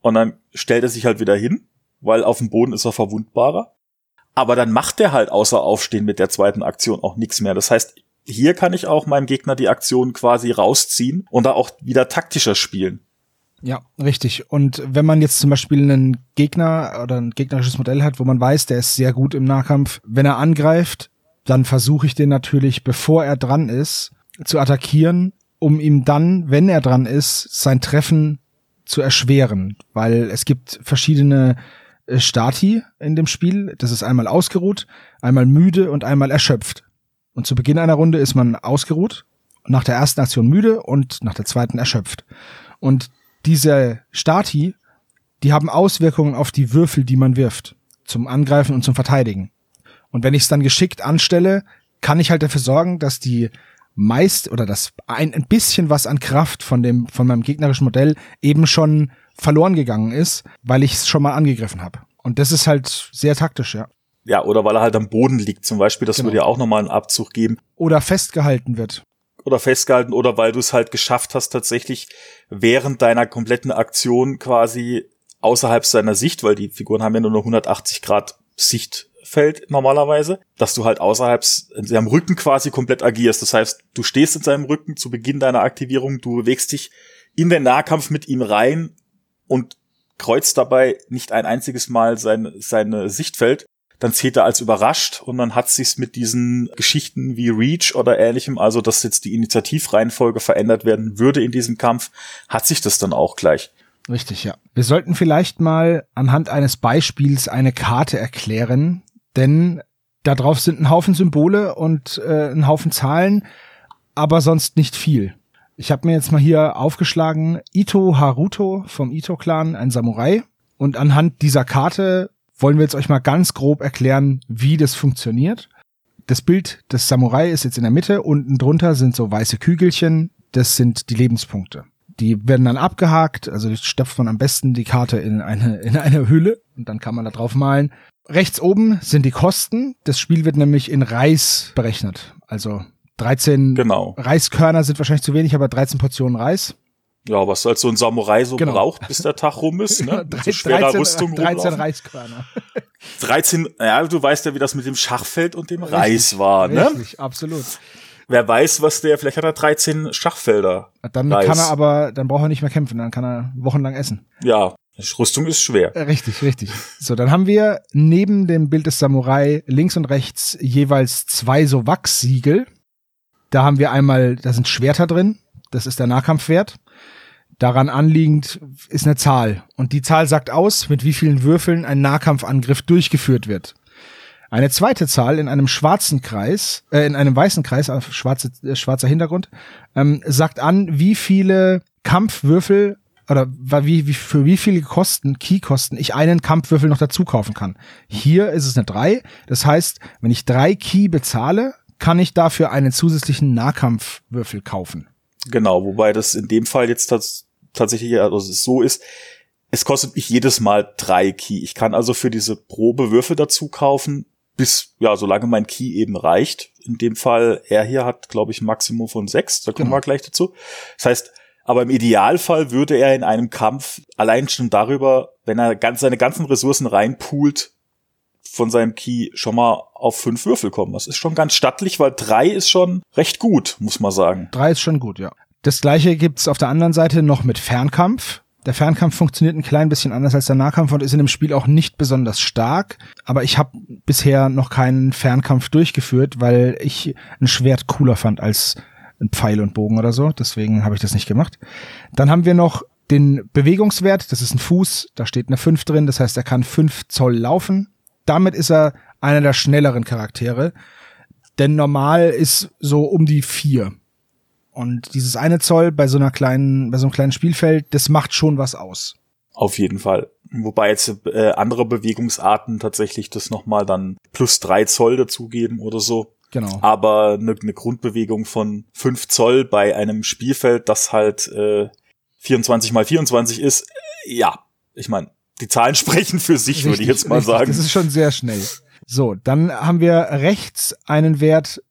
Und dann stellt er sich halt wieder hin, weil auf dem Boden ist er verwundbarer. Aber dann macht er halt außer Aufstehen mit der zweiten Aktion auch nichts mehr. Das heißt, hier kann ich auch meinem Gegner die Aktion quasi rausziehen und da auch wieder taktischer spielen. Ja, richtig. Und wenn man jetzt zum Beispiel einen Gegner oder ein gegnerisches Modell hat, wo man weiß, der ist sehr gut im Nahkampf, wenn er angreift, dann versuche ich den natürlich, bevor er dran ist, zu attackieren, um ihm dann, wenn er dran ist, sein Treffen zu erschweren. Weil es gibt verschiedene äh, Stati in dem Spiel. Das ist einmal ausgeruht, einmal müde und einmal erschöpft. Und zu Beginn einer Runde ist man ausgeruht, nach der ersten Aktion müde und nach der zweiten erschöpft. Und diese Stati, die haben Auswirkungen auf die Würfel, die man wirft, zum Angreifen und zum Verteidigen. Und wenn ich es dann geschickt anstelle, kann ich halt dafür sorgen, dass die meist oder das ein, ein bisschen was an Kraft von dem von meinem gegnerischen Modell eben schon verloren gegangen ist, weil ich es schon mal angegriffen habe. Und das ist halt sehr taktisch, ja ja, oder weil er halt am Boden liegt zum Beispiel, das genau. würde ja auch nochmal einen Abzug geben. Oder festgehalten wird. Oder festgehalten, oder weil du es halt geschafft hast, tatsächlich während deiner kompletten Aktion quasi außerhalb seiner Sicht, weil die Figuren haben ja nur noch 180 Grad Sichtfeld normalerweise, dass du halt außerhalb in seinem Rücken quasi komplett agierst. Das heißt, du stehst in seinem Rücken zu Beginn deiner Aktivierung, du bewegst dich in den Nahkampf mit ihm rein und kreuzt dabei nicht ein einziges Mal sein, seine Sichtfeld dann zählt er als überrascht und dann hat sich's mit diesen Geschichten wie Reach oder ähnlichem, also dass jetzt die Initiativreihenfolge verändert werden würde in diesem Kampf, hat sich das dann auch gleich. Richtig, ja. Wir sollten vielleicht mal anhand eines Beispiels eine Karte erklären, denn da drauf sind ein Haufen Symbole und äh, ein Haufen Zahlen, aber sonst nicht viel. Ich habe mir jetzt mal hier aufgeschlagen, Ito Haruto vom Ito-Clan, ein Samurai. Und anhand dieser Karte wollen wir jetzt euch mal ganz grob erklären, wie das funktioniert. Das Bild des Samurai ist jetzt in der Mitte, unten drunter sind so weiße Kügelchen, das sind die Lebenspunkte. Die werden dann abgehakt, also stopft man am besten die Karte in eine, in eine Hülle und dann kann man da drauf malen. Rechts oben sind die Kosten. Das Spiel wird nämlich in Reis berechnet. Also 13 genau. Reiskörner sind wahrscheinlich zu wenig, aber 13 Portionen Reis. Ja, was halt so ein Samurai so genau. braucht, bis der Tag rum ist, ne? Mit so schwerer 13, Rüstung 13 rumlaufen. Reiskörner. 13, ja, du weißt ja, wie das mit dem Schachfeld und dem richtig, Reis war, ne? Richtig, absolut. Wer weiß, was der, vielleicht hat er 13 Schachfelder. Dann Reis. kann er aber, dann braucht er nicht mehr kämpfen, dann kann er wochenlang essen. Ja, Rüstung ist schwer. Äh, richtig, richtig. So, dann haben wir neben dem Bild des Samurai links und rechts jeweils zwei so Wachssiegel. Da haben wir einmal, da sind Schwerter drin. Das ist der Nahkampfwert. Daran anliegend ist eine Zahl. Und die Zahl sagt aus, mit wie vielen Würfeln ein Nahkampfangriff durchgeführt wird. Eine zweite Zahl in einem schwarzen Kreis, äh, in einem weißen Kreis, auf schwarze, äh, schwarzer Hintergrund, ähm, sagt an, wie viele Kampfwürfel oder wie, wie, für wie viele Kosten, Key-Kosten, ich einen Kampfwürfel noch dazu kaufen kann. Hier ist es eine 3. Das heißt, wenn ich drei Key bezahle, kann ich dafür einen zusätzlichen Nahkampfwürfel kaufen. Genau, wobei das in dem Fall jetzt tatsächlich also es so ist, es kostet mich jedes Mal drei Key. Ich kann also für diese Probe Würfel dazu kaufen, bis, ja, solange mein Key eben reicht. In dem Fall, er hier hat, glaube ich, ein Maximum von sechs, da kommen genau. wir gleich dazu. Das heißt, Aber im Idealfall würde er in einem Kampf allein schon darüber, wenn er ganz, seine ganzen Ressourcen reinpoolt, von seinem Key schon mal auf fünf Würfel kommen. Das ist schon ganz stattlich, weil drei ist schon recht gut, muss man sagen. Drei ist schon gut, ja. Das gleiche gibt's auf der anderen Seite noch mit Fernkampf. Der Fernkampf funktioniert ein klein bisschen anders als der Nahkampf und ist in dem Spiel auch nicht besonders stark. Aber ich habe bisher noch keinen Fernkampf durchgeführt, weil ich ein Schwert cooler fand als ein Pfeil und Bogen oder so. Deswegen habe ich das nicht gemacht. Dann haben wir noch den Bewegungswert. Das ist ein Fuß. Da steht eine 5 drin. Das heißt, er kann 5 Zoll laufen. Damit ist er einer der schnelleren Charaktere. Denn normal ist so um die 4. Und dieses eine Zoll bei so einer kleinen, bei so einem kleinen Spielfeld, das macht schon was aus. Auf jeden Fall. Wobei jetzt äh, andere Bewegungsarten tatsächlich das nochmal dann plus drei Zoll dazugeben oder so. Genau. Aber eine, eine Grundbewegung von fünf Zoll bei einem Spielfeld, das halt äh, 24 mal 24 ist, äh, ja, ich meine, die Zahlen sprechen für sich, richtig, würde ich jetzt mal richtig. sagen. Das ist schon sehr schnell. So, dann haben wir rechts einen Wert,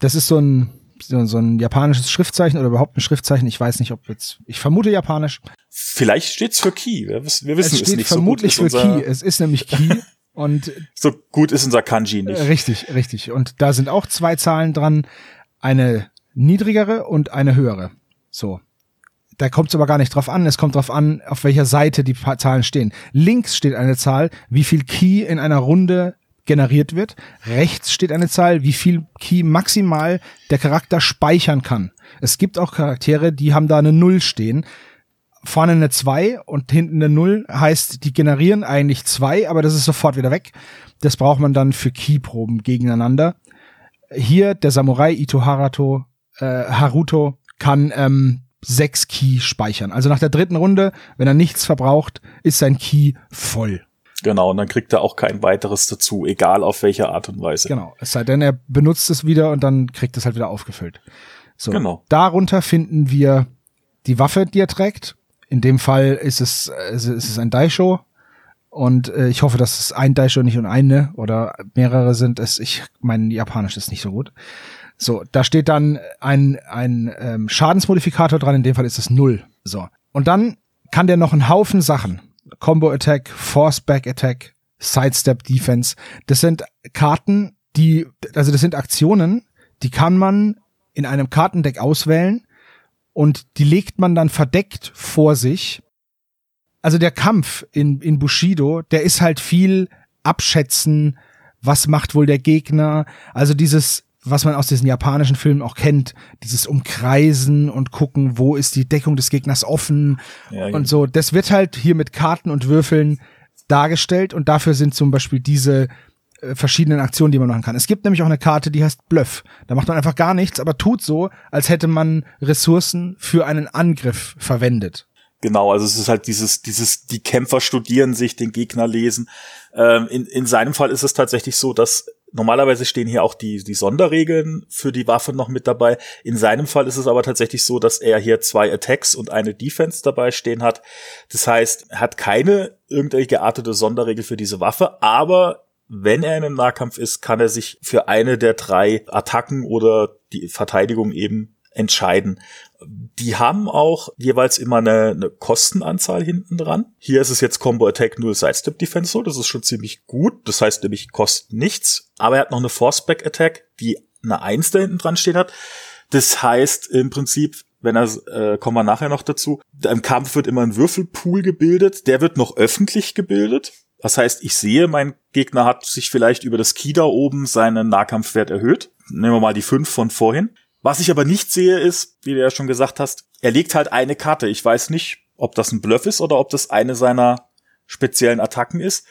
das ist so ein so, so ein japanisches Schriftzeichen oder überhaupt ein Schriftzeichen. Ich weiß nicht, ob jetzt, ich vermute japanisch. Vielleicht steht's für Key. Wir, wir wissen es, es nicht. Vermutlich so für Key. Es ist nämlich Key. Und so gut ist unser Kanji nicht. Richtig, richtig. Und da sind auch zwei Zahlen dran. Eine niedrigere und eine höhere. So. Da kommt es aber gar nicht drauf an. Es kommt drauf an, auf welcher Seite die Zahlen stehen. Links steht eine Zahl, wie viel Key in einer Runde generiert wird. Rechts steht eine Zahl, wie viel Key maximal der Charakter speichern kann. Es gibt auch Charaktere, die haben da eine Null stehen. Vorne eine 2 und hinten eine 0 heißt, die generieren eigentlich 2, aber das ist sofort wieder weg. Das braucht man dann für Keyproben gegeneinander. Hier der Samurai Ito Harato, äh, Haruto kann ähm, sechs Key speichern. Also nach der dritten Runde, wenn er nichts verbraucht, ist sein Key voll. Genau, und dann kriegt er auch kein weiteres dazu, egal auf welche Art und Weise. Genau, es sei denn, er benutzt es wieder und dann kriegt es halt wieder aufgefüllt. So, genau. darunter finden wir die Waffe, die er trägt. In dem Fall ist es, ist es ein Daisho. Und äh, ich hoffe, dass es ein Daisho nicht und eine oder mehrere sind. Es, ich mein Japanisch ist nicht so gut. So, da steht dann ein, ein ähm, Schadensmodifikator dran, in dem Fall ist es null. So. Und dann kann der noch einen Haufen Sachen. Combo Attack, Force Back Attack, Sidestep Defense. Das sind Karten, die, also das sind Aktionen, die kann man in einem Kartendeck auswählen und die legt man dann verdeckt vor sich. Also der Kampf in, in Bushido, der ist halt viel abschätzen, was macht wohl der Gegner. Also dieses, was man aus diesen japanischen Filmen auch kennt, dieses Umkreisen und gucken, wo ist die Deckung des Gegners offen ja, und so. Das wird halt hier mit Karten und Würfeln dargestellt und dafür sind zum Beispiel diese äh, verschiedenen Aktionen, die man machen kann. Es gibt nämlich auch eine Karte, die heißt Bluff. Da macht man einfach gar nichts, aber tut so, als hätte man Ressourcen für einen Angriff verwendet. Genau, also es ist halt dieses, dieses, die Kämpfer studieren sich, den Gegner lesen. Ähm, in, in seinem Fall ist es tatsächlich so, dass Normalerweise stehen hier auch die, die Sonderregeln für die Waffe noch mit dabei. In seinem Fall ist es aber tatsächlich so, dass er hier zwei Attacks und eine Defense dabei stehen hat. Das heißt, er hat keine irgendwelche geartete Sonderregel für diese Waffe, aber wenn er in einem Nahkampf ist, kann er sich für eine der drei Attacken oder die Verteidigung eben entscheiden. Die haben auch jeweils immer eine, eine Kostenanzahl hinten dran. Hier ist es jetzt Combo Attack 0 Sidestep Defense so, das ist schon ziemlich gut. Das heißt nämlich kostet nichts. Aber er hat noch eine Forceback Attack, die eine 1 da hinten dran stehen hat. Das heißt im Prinzip, wenn er, äh, kommen wir nachher noch dazu, im Kampf wird immer ein Würfelpool gebildet, der wird noch öffentlich gebildet. Das heißt, ich sehe, mein Gegner hat sich vielleicht über das Key da oben seinen Nahkampfwert erhöht. Nehmen wir mal die 5 von vorhin. Was ich aber nicht sehe, ist, wie du ja schon gesagt hast, er legt halt eine Karte. Ich weiß nicht, ob das ein Bluff ist oder ob das eine seiner speziellen Attacken ist.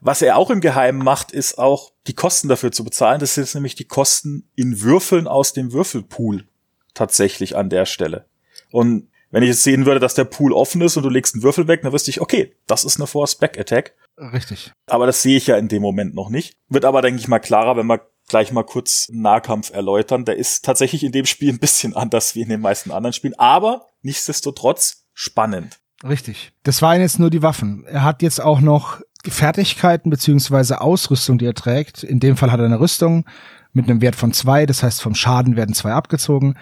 Was er auch im Geheimen macht, ist auch die Kosten dafür zu bezahlen. Das sind nämlich die Kosten in Würfeln aus dem Würfelpool tatsächlich an der Stelle. Und wenn ich jetzt sehen würde, dass der Pool offen ist und du legst einen Würfel weg, dann wüsste ich, okay, das ist eine Force Back Attack. Richtig. Aber das sehe ich ja in dem Moment noch nicht. Wird aber, denke ich mal, klarer, wenn wir gleich mal kurz Nahkampf erläutern. Der ist tatsächlich in dem Spiel ein bisschen anders wie in den meisten anderen Spielen, aber nichtsdestotrotz spannend. Richtig. Das waren jetzt nur die Waffen. Er hat jetzt auch noch Fertigkeiten beziehungsweise Ausrüstung, die er trägt. In dem Fall hat er eine Rüstung mit einem Wert von zwei. Das heißt, vom Schaden werden zwei abgezogen.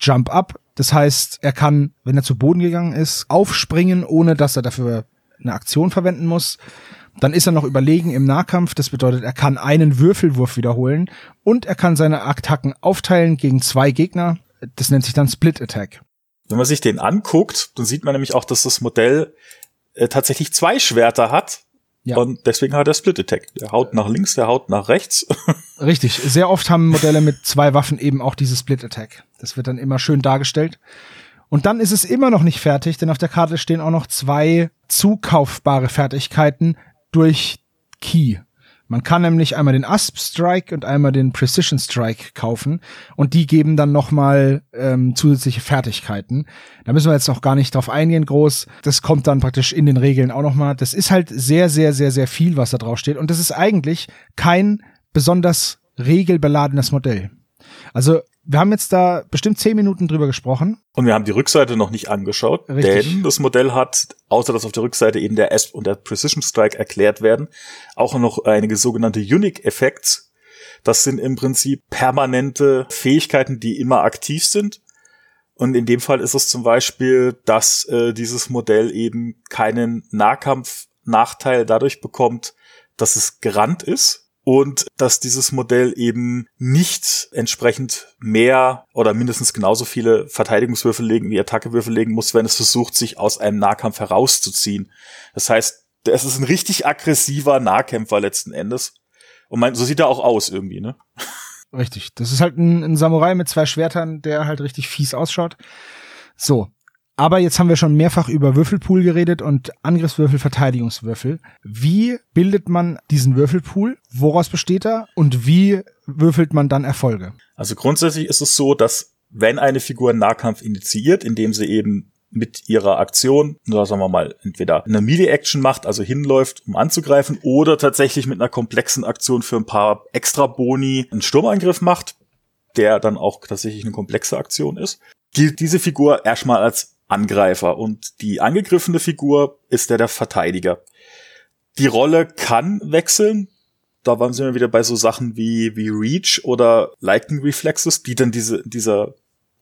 Jump Up. Das heißt, er kann, wenn er zu Boden gegangen ist, aufspringen, ohne dass er dafür eine Aktion verwenden muss. Dann ist er noch überlegen im Nahkampf. Das bedeutet, er kann einen Würfelwurf wiederholen und er kann seine Attacken aufteilen gegen zwei Gegner. Das nennt sich dann Split Attack. Wenn man sich den anguckt, dann sieht man nämlich auch, dass das Modell äh, tatsächlich zwei Schwerter hat. Ja. Und deswegen hat er Split Attack. Der haut nach links, der haut nach rechts. Richtig. Sehr oft haben Modelle mit zwei Waffen eben auch diese Split Attack. Das wird dann immer schön dargestellt. Und dann ist es immer noch nicht fertig, denn auf der Karte stehen auch noch zwei zukaufbare Fertigkeiten durch Key. Man kann nämlich einmal den Asp Strike und einmal den Precision Strike kaufen und die geben dann nochmal ähm, zusätzliche Fertigkeiten. Da müssen wir jetzt noch gar nicht drauf eingehen groß. Das kommt dann praktisch in den Regeln auch nochmal. Das ist halt sehr, sehr, sehr, sehr viel, was da drauf steht und das ist eigentlich kein besonders regelbeladenes Modell. Also wir haben jetzt da bestimmt zehn Minuten drüber gesprochen. Und wir haben die Rückseite noch nicht angeschaut, Richtig. denn das Modell hat, außer dass auf der Rückseite eben der ASP und der Precision Strike erklärt werden, auch noch einige sogenannte Unique Effects. Das sind im Prinzip permanente Fähigkeiten, die immer aktiv sind. Und in dem Fall ist es zum Beispiel, dass äh, dieses Modell eben keinen Nahkampfnachteil dadurch bekommt, dass es gerannt ist, und dass dieses Modell eben nicht entsprechend mehr oder mindestens genauso viele Verteidigungswürfel legen wie Attackewürfel legen muss, wenn es versucht, sich aus einem Nahkampf herauszuziehen. Das heißt, es ist ein richtig aggressiver Nahkämpfer letzten Endes. Und mein, so sieht er auch aus irgendwie, ne? Richtig. Das ist halt ein, ein Samurai mit zwei Schwertern, der halt richtig fies ausschaut. So, aber jetzt haben wir schon mehrfach über Würfelpool geredet und Angriffswürfel, Verteidigungswürfel. Wie bildet man diesen Würfelpool? Woraus besteht er? Und wie würfelt man dann Erfolge? Also grundsätzlich ist es so, dass wenn eine Figur einen Nahkampf initiiert, indem sie eben mit ihrer Aktion, sagen wir mal, entweder eine Melee-Action macht, also hinläuft, um anzugreifen, oder tatsächlich mit einer komplexen Aktion für ein paar extra Boni einen Sturmangriff macht, der dann auch tatsächlich eine komplexe Aktion ist, gilt diese Figur erstmal als Angreifer und die angegriffene Figur ist der der Verteidiger. Die Rolle kann wechseln. Da waren wir wieder bei so Sachen wie, wie Reach oder Lightning Reflexes, die dann diese, dieser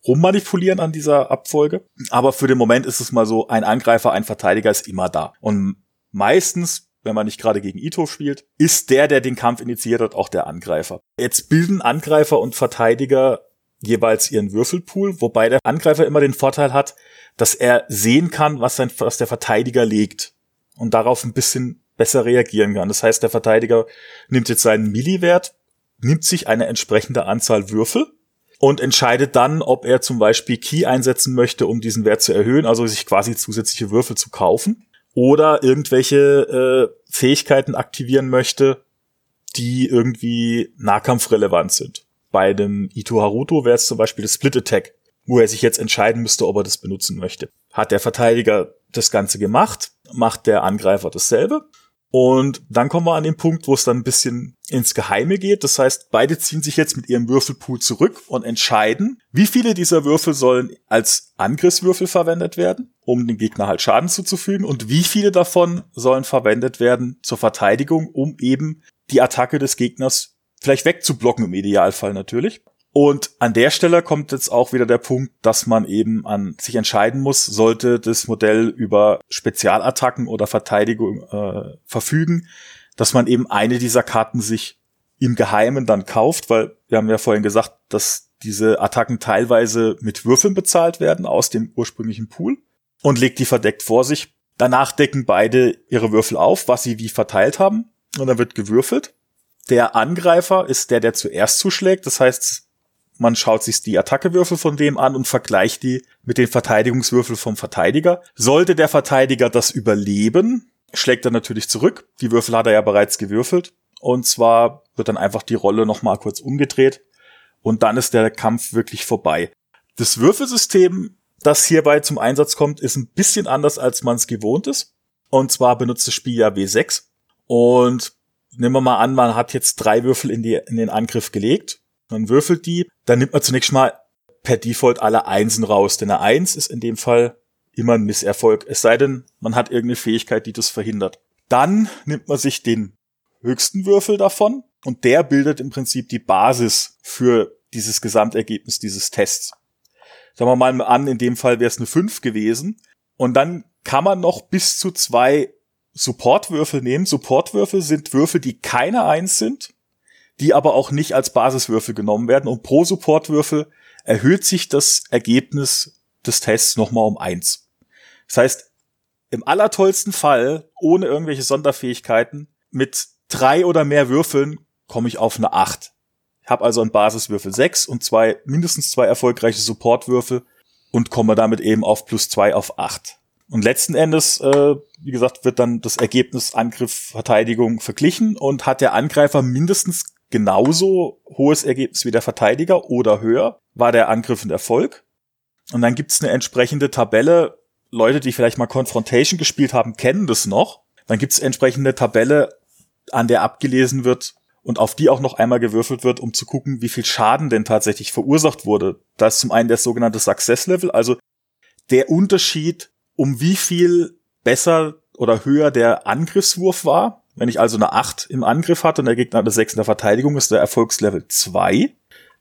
rummanipulieren an dieser Abfolge. Aber für den Moment ist es mal so, ein Angreifer, ein Verteidiger ist immer da. Und meistens, wenn man nicht gerade gegen Ito spielt, ist der, der den Kampf initiiert hat, auch der Angreifer. Jetzt bilden Angreifer und Verteidiger jeweils ihren Würfelpool, wobei der Angreifer immer den Vorteil hat, dass er sehen kann, was, sein, was der Verteidiger legt und darauf ein bisschen besser reagieren kann. Das heißt, der Verteidiger nimmt jetzt seinen Milliwert, nimmt sich eine entsprechende Anzahl Würfel und entscheidet dann, ob er zum Beispiel Key einsetzen möchte, um diesen Wert zu erhöhen, also sich quasi zusätzliche Würfel zu kaufen oder irgendwelche äh, Fähigkeiten aktivieren möchte, die irgendwie nahkampfrelevant sind. Bei dem Ito Haruto wäre es zum Beispiel das Split Attack wo er sich jetzt entscheiden müsste, ob er das benutzen möchte. Hat der Verteidiger das Ganze gemacht, macht der Angreifer dasselbe. Und dann kommen wir an den Punkt, wo es dann ein bisschen ins Geheime geht. Das heißt, beide ziehen sich jetzt mit ihrem Würfelpool zurück und entscheiden, wie viele dieser Würfel sollen als Angriffswürfel verwendet werden, um dem Gegner halt Schaden zuzufügen, und wie viele davon sollen verwendet werden zur Verteidigung, um eben die Attacke des Gegners vielleicht wegzublocken im Idealfall natürlich. Und an der Stelle kommt jetzt auch wieder der Punkt, dass man eben an sich entscheiden muss, sollte das Modell über Spezialattacken oder Verteidigung äh, verfügen, dass man eben eine dieser Karten sich im Geheimen dann kauft, weil wir haben ja vorhin gesagt, dass diese Attacken teilweise mit Würfeln bezahlt werden aus dem ursprünglichen Pool und legt die verdeckt vor sich. Danach decken beide ihre Würfel auf, was sie wie verteilt haben und dann wird gewürfelt. Der Angreifer ist der, der zuerst zuschlägt. Das heißt, man schaut sich die Attackewürfel von dem an und vergleicht die mit den Verteidigungswürfeln vom Verteidiger. Sollte der Verteidiger das überleben, schlägt er natürlich zurück. Die Würfel hat er ja bereits gewürfelt. Und zwar wird dann einfach die Rolle nochmal kurz umgedreht. Und dann ist der Kampf wirklich vorbei. Das Würfelsystem, das hierbei zum Einsatz kommt, ist ein bisschen anders, als man es gewohnt ist. Und zwar benutzt das Spiel ja W6. Und nehmen wir mal an, man hat jetzt drei Würfel in, die, in den Angriff gelegt man würfelt die, dann nimmt man zunächst mal per Default alle Einsen raus, denn eine Eins ist in dem Fall immer ein Misserfolg, es sei denn, man hat irgendeine Fähigkeit, die das verhindert. Dann nimmt man sich den höchsten Würfel davon und der bildet im Prinzip die Basis für dieses Gesamtergebnis dieses Tests. sagen wir mal an, in dem Fall wäre es eine 5 gewesen. Und dann kann man noch bis zu zwei Supportwürfel nehmen. Supportwürfel sind Würfel, die keine Eins sind, die aber auch nicht als Basiswürfel genommen werden. Und pro Supportwürfel erhöht sich das Ergebnis des Tests nochmal um eins. Das heißt, im allertollsten Fall, ohne irgendwelche Sonderfähigkeiten, mit drei oder mehr Würfeln komme ich auf eine acht. Ich habe also einen Basiswürfel sechs und zwei, mindestens zwei erfolgreiche Supportwürfel und komme damit eben auf plus zwei auf acht. Und letzten Endes, äh, wie gesagt, wird dann das Ergebnis Angriff, Verteidigung verglichen und hat der Angreifer mindestens genauso hohes Ergebnis wie der Verteidiger oder höher, war der Angriff ein Erfolg. Und dann gibt's eine entsprechende Tabelle. Leute, die vielleicht mal Confrontation gespielt haben, kennen das noch. Dann gibt's entsprechende Tabelle, an der abgelesen wird und auf die auch noch einmal gewürfelt wird, um zu gucken, wie viel Schaden denn tatsächlich verursacht wurde. Da ist zum einen der sogenannte Success Level, also der Unterschied, um wie viel besser oder höher der Angriffswurf war. Wenn ich also eine 8 im Angriff hatte und der Gegner eine 6 in der Verteidigung, ist der Erfolgslevel 2.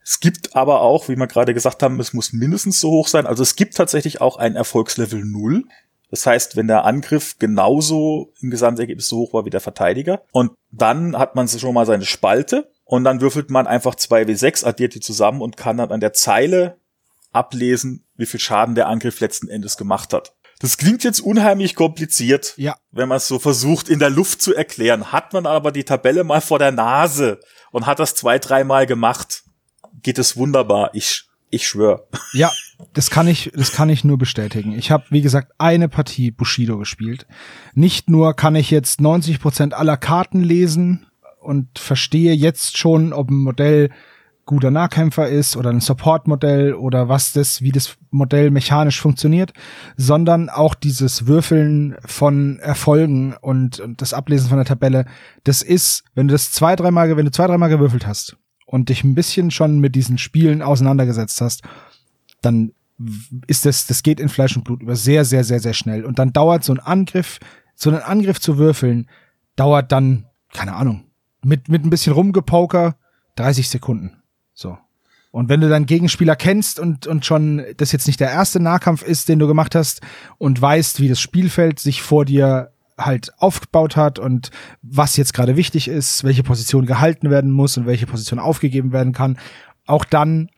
Es gibt aber auch, wie wir gerade gesagt haben, es muss mindestens so hoch sein. Also es gibt tatsächlich auch ein Erfolgslevel 0. Das heißt, wenn der Angriff genauso im Gesamtergebnis so hoch war wie der Verteidiger. Und dann hat man schon mal seine Spalte und dann würfelt man einfach 2W6, addiert die zusammen und kann dann an der Zeile ablesen, wie viel Schaden der Angriff letzten Endes gemacht hat. Das klingt jetzt unheimlich kompliziert, ja. wenn man es so versucht in der Luft zu erklären. Hat man aber die Tabelle mal vor der Nase und hat das zwei, dreimal gemacht, geht es wunderbar. Ich, ich schwör. Ja, das kann ich, das kann ich nur bestätigen. Ich habe, wie gesagt, eine Partie Bushido gespielt. Nicht nur kann ich jetzt 90 Prozent aller Karten lesen und verstehe jetzt schon, ob ein Modell guter Nahkämpfer ist oder ein Support-Modell oder was das, wie das Modell mechanisch funktioniert, sondern auch dieses Würfeln von Erfolgen und, und das Ablesen von der Tabelle. Das ist, wenn du das zwei, dreimal, wenn du zwei, dreimal gewürfelt hast und dich ein bisschen schon mit diesen Spielen auseinandergesetzt hast, dann ist das, das geht in Fleisch und Blut über sehr, sehr, sehr, sehr schnell. Und dann dauert so ein Angriff, so einen Angriff zu würfeln, dauert dann, keine Ahnung, mit, mit ein bisschen Rumgepoker 30 Sekunden. So. Und wenn du deinen Gegenspieler kennst und, und schon das jetzt nicht der erste Nahkampf ist, den du gemacht hast und weißt, wie das Spielfeld sich vor dir halt aufgebaut hat und was jetzt gerade wichtig ist, welche Position gehalten werden muss und welche Position aufgegeben werden kann, auch dann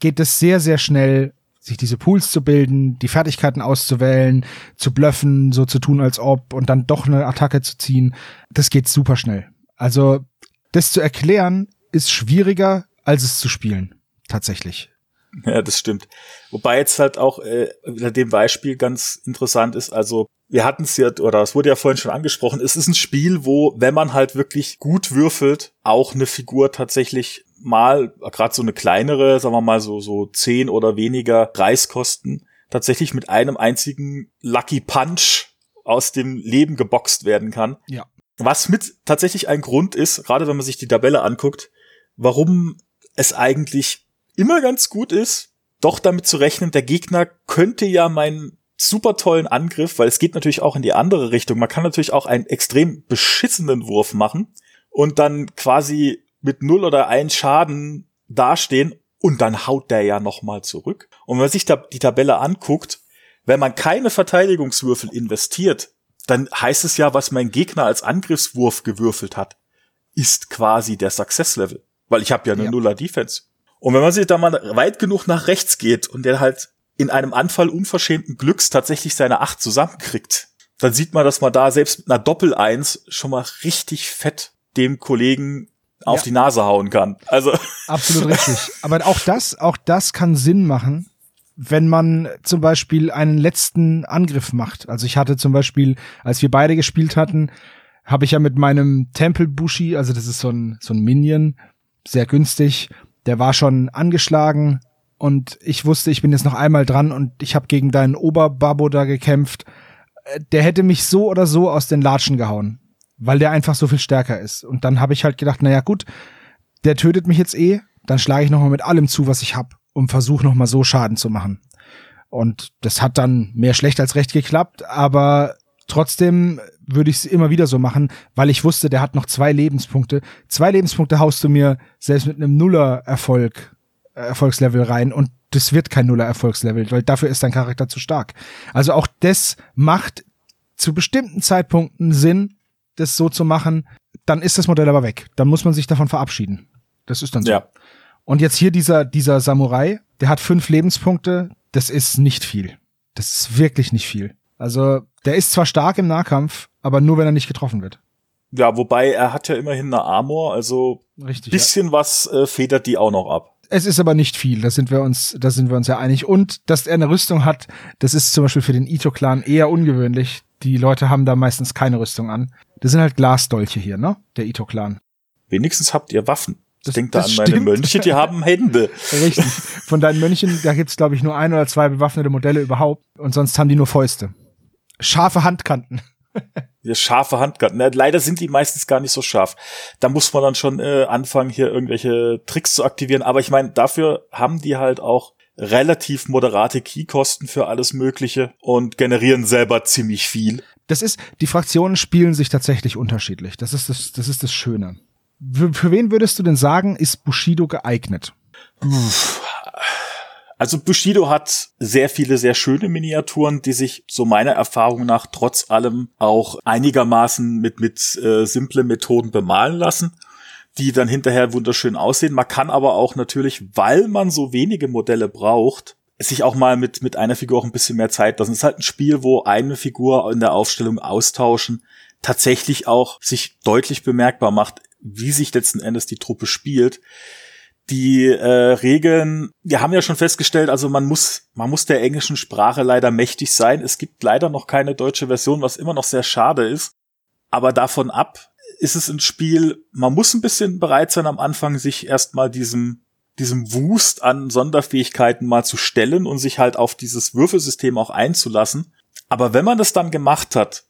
geht es sehr, sehr schnell, sich diese Pools zu bilden, die Fertigkeiten auszuwählen, zu bluffen, so zu tun, als ob und dann doch eine Attacke zu ziehen. Das geht super schnell. Also, das zu erklären ist schwieriger, als es zu spielen. Tatsächlich. Ja, das stimmt. Wobei jetzt halt auch äh, dem Beispiel ganz interessant ist, also wir hatten es ja, oder es wurde ja vorhin schon angesprochen, es ist ein Spiel, wo, wenn man halt wirklich gut würfelt, auch eine Figur tatsächlich mal, gerade so eine kleinere, sagen wir mal so, so zehn oder weniger Reiskosten, tatsächlich mit einem einzigen Lucky Punch aus dem Leben geboxt werden kann. Ja. Was mit tatsächlich ein Grund ist, gerade wenn man sich die Tabelle anguckt, warum es eigentlich immer ganz gut ist, doch damit zu rechnen, der Gegner könnte ja meinen super tollen Angriff, weil es geht natürlich auch in die andere Richtung. Man kann natürlich auch einen extrem beschissenen Wurf machen und dann quasi mit null oder ein Schaden dastehen und dann haut der ja noch mal zurück. Und wenn man sich da die Tabelle anguckt, wenn man keine Verteidigungswürfel investiert, dann heißt es ja, was mein Gegner als Angriffswurf gewürfelt hat, ist quasi der Success Level, weil ich habe ja eine ja. Nuller Defense. Und wenn man sich da mal weit genug nach rechts geht und der halt in einem Anfall unverschämten Glücks tatsächlich seine Acht zusammenkriegt, dann sieht man, dass man da selbst mit einer Doppel-Eins schon mal richtig fett dem Kollegen auf ja. die Nase hauen kann. Also absolut richtig. Aber auch das, auch das kann Sinn machen, wenn man zum Beispiel einen letzten Angriff macht. Also ich hatte zum Beispiel, als wir beide gespielt hatten, habe ich ja mit meinem Temple Bushi, also das ist so ein so ein Minion, sehr günstig. Der war schon angeschlagen und ich wusste, ich bin jetzt noch einmal dran und ich habe gegen deinen Oberbabo da gekämpft. Äh, der hätte mich so oder so aus den Latschen gehauen weil der einfach so viel stärker ist. Und dann habe ich halt gedacht, naja gut, der tötet mich jetzt eh, dann schlage ich nochmal mit allem zu, was ich hab und versuche nochmal so Schaden zu machen. Und das hat dann mehr schlecht als recht geklappt, aber trotzdem würde ich es immer wieder so machen, weil ich wusste, der hat noch zwei Lebenspunkte. Zwei Lebenspunkte haust du mir selbst mit einem Nuller-Erfolg Erfolgslevel rein und das wird kein Nuller Erfolgslevel, weil dafür ist dein Charakter zu stark. Also auch das macht zu bestimmten Zeitpunkten Sinn, das so zu machen, dann ist das Modell aber weg. Dann muss man sich davon verabschieden. Das ist dann so. Ja. Und jetzt hier dieser, dieser Samurai, der hat fünf Lebenspunkte, das ist nicht viel. Das ist wirklich nicht viel. Also, der ist zwar stark im Nahkampf, aber nur wenn er nicht getroffen wird. Ja, wobei er hat ja immerhin eine Armor, also Richtig, bisschen ja. was äh, federt die auch noch ab. Es ist aber nicht viel, da sind wir uns, da sind wir uns ja einig. Und dass er eine Rüstung hat, das ist zum Beispiel für den Ito-Clan eher ungewöhnlich. Die Leute haben da meistens keine Rüstung an. Das sind halt Glasdolche hier, ne? Der Ito-Clan. Wenigstens habt ihr Waffen. Ich denke da an stimmt. meine Mönche, die haben Hände. Richtig. Von deinen Mönchen, da gibt's glaube ich nur ein oder zwei bewaffnete Modelle überhaupt und sonst haben die nur Fäuste. Scharfe Handkanten. Ja, scharfe Handkanten. Leider sind die meistens gar nicht so scharf. Da muss man dann schon äh, anfangen, hier irgendwelche Tricks zu aktivieren. Aber ich meine, dafür haben die halt auch relativ moderate Keykosten für alles Mögliche und generieren selber ziemlich viel. Das ist, die Fraktionen spielen sich tatsächlich unterschiedlich. Das ist das, das ist das Schöne. Für, für wen würdest du denn sagen, ist Bushido geeignet? Also Bushido hat sehr viele sehr schöne Miniaturen, die sich so meiner Erfahrung nach trotz allem auch einigermaßen mit mit äh, simple Methoden bemalen lassen, die dann hinterher wunderschön aussehen. Man kann aber auch natürlich, weil man so wenige Modelle braucht, sich auch mal mit mit einer Figur auch ein bisschen mehr Zeit lassen. Es ist halt ein Spiel, wo eine Figur in der Aufstellung austauschen tatsächlich auch sich deutlich bemerkbar macht, wie sich letzten Endes die Truppe spielt die äh, Regeln, wir haben ja schon festgestellt, also man muss, man muss der englischen Sprache leider mächtig sein. Es gibt leider noch keine deutsche Version, was immer noch sehr schade ist. Aber davon ab ist es ein Spiel, man muss ein bisschen bereit sein am Anfang, sich erstmal diesem, diesem Wust an Sonderfähigkeiten mal zu stellen und sich halt auf dieses Würfelsystem auch einzulassen. Aber wenn man das dann gemacht hat,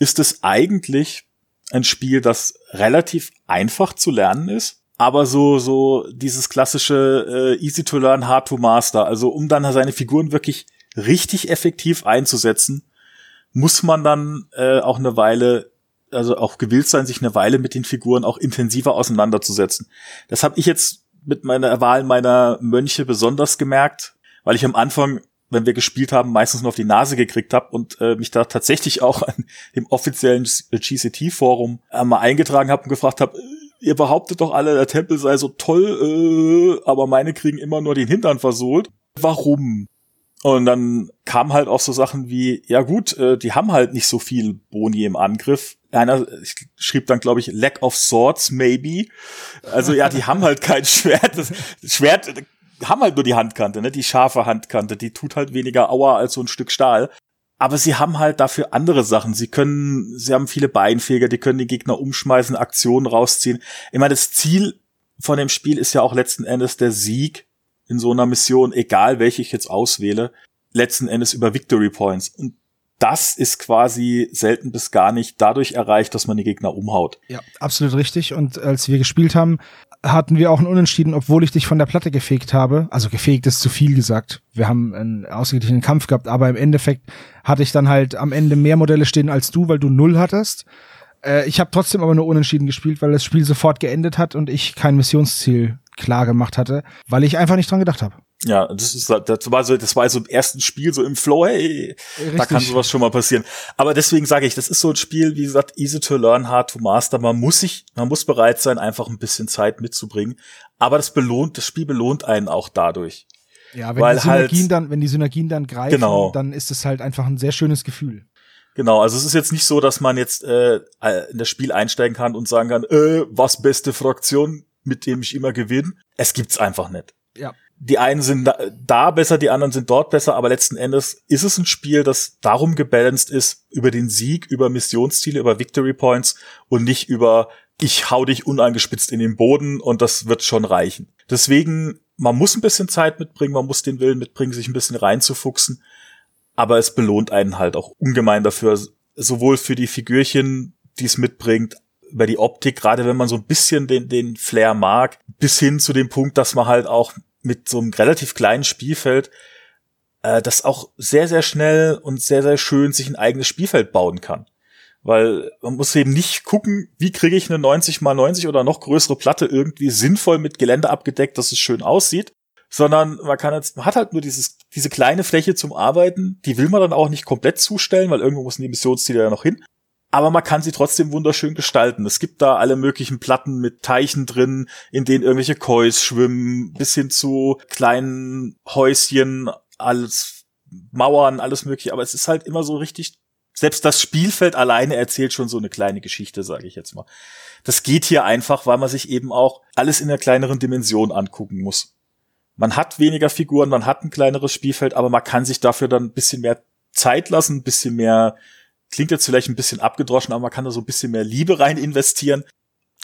ist es eigentlich ein Spiel, das relativ einfach zu lernen ist aber so so dieses klassische äh, easy to learn hard to master also um dann seine Figuren wirklich richtig effektiv einzusetzen muss man dann äh, auch eine Weile also auch gewillt sein sich eine Weile mit den Figuren auch intensiver auseinanderzusetzen. Das habe ich jetzt mit meiner Wahl meiner Mönche besonders gemerkt weil ich am Anfang wenn wir gespielt haben, meistens nur auf die Nase gekriegt habe und äh, mich da tatsächlich auch an dem offiziellen GCT-Forum äh, mal eingetragen habe und gefragt habe, ihr behauptet doch alle, der Tempel sei so toll, äh, aber meine kriegen immer nur den Hintern versohlt. Warum? Und dann kam halt auch so Sachen wie, ja gut, äh, die haben halt nicht so viel Boni im Angriff. Einer schrieb dann, glaube ich, Lack of Swords, maybe. Also ja, die haben halt kein Schwert. Das Schwert haben halt nur die Handkante, ne? Die scharfe Handkante, die tut halt weniger Aua als so ein Stück Stahl aber sie haben halt dafür andere Sachen. Sie können, sie haben viele Beinfeger, die können die Gegner umschmeißen, Aktionen rausziehen. Ich meine, das Ziel von dem Spiel ist ja auch letzten Endes der Sieg in so einer Mission, egal welche ich jetzt auswähle, letzten Endes über Victory Points. Und das ist quasi selten bis gar nicht dadurch erreicht, dass man die Gegner umhaut. Ja, absolut richtig. Und als wir gespielt haben, hatten wir auch ein Unentschieden, obwohl ich dich von der Platte gefegt habe. Also gefegt ist zu viel gesagt. Wir haben einen ausgeglichenen Kampf gehabt, aber im Endeffekt hatte ich dann halt am Ende mehr Modelle stehen als du, weil du null hattest. Äh, ich habe trotzdem aber nur unentschieden gespielt, weil das Spiel sofort geendet hat und ich kein Missionsziel klar gemacht hatte, weil ich einfach nicht dran gedacht habe. Ja, das ist das war so das war so im ersten Spiel so im Flow, hey, Richtig. da kann sowas schon mal passieren. Aber deswegen sage ich, das ist so ein Spiel, wie gesagt, easy to learn, hard to master. Man muss sich, man muss bereit sein, einfach ein bisschen Zeit mitzubringen. Aber das belohnt, das Spiel belohnt einen auch dadurch. Ja, wenn Weil die Synergien halt, dann, wenn die Synergien dann greifen, genau. dann ist es halt einfach ein sehr schönes Gefühl. Genau, also es ist jetzt nicht so, dass man jetzt äh, in das Spiel einsteigen kann und sagen kann, äh, was beste Fraktion, mit dem ich immer gewinne. Es gibt's einfach nicht. Ja die einen sind da besser, die anderen sind dort besser, aber letzten Endes ist es ein Spiel, das darum gebalanced ist, über den Sieg, über Missionsziele, über Victory Points und nicht über ich hau dich unangespitzt in den Boden und das wird schon reichen. Deswegen, man muss ein bisschen Zeit mitbringen, man muss den Willen mitbringen, sich ein bisschen reinzufuchsen, aber es belohnt einen halt auch ungemein dafür, sowohl für die Figürchen, die es mitbringt, über die Optik, gerade wenn man so ein bisschen den, den Flair mag, bis hin zu dem Punkt, dass man halt auch mit so einem relativ kleinen Spielfeld, äh, das auch sehr, sehr schnell und sehr, sehr schön sich ein eigenes Spielfeld bauen kann. Weil man muss eben nicht gucken, wie kriege ich eine 90 mal 90 oder noch größere Platte irgendwie sinnvoll mit Gelände abgedeckt, dass es schön aussieht, sondern man kann jetzt, man hat halt nur dieses, diese kleine Fläche zum Arbeiten, die will man dann auch nicht komplett zustellen, weil irgendwo müssen die Missionsziele ja noch hin. Aber man kann sie trotzdem wunderschön gestalten. Es gibt da alle möglichen Platten mit Teichen drin, in denen irgendwelche Kois schwimmen, bis hin zu kleinen Häuschen, alles Mauern, alles mögliche. Aber es ist halt immer so richtig selbst das Spielfeld alleine erzählt schon so eine kleine Geschichte, sage ich jetzt mal. Das geht hier einfach, weil man sich eben auch alles in einer kleineren Dimension angucken muss. Man hat weniger Figuren, man hat ein kleineres Spielfeld, aber man kann sich dafür dann ein bisschen mehr Zeit lassen, ein bisschen mehr, klingt jetzt vielleicht ein bisschen abgedroschen, aber man kann da so ein bisschen mehr Liebe rein investieren.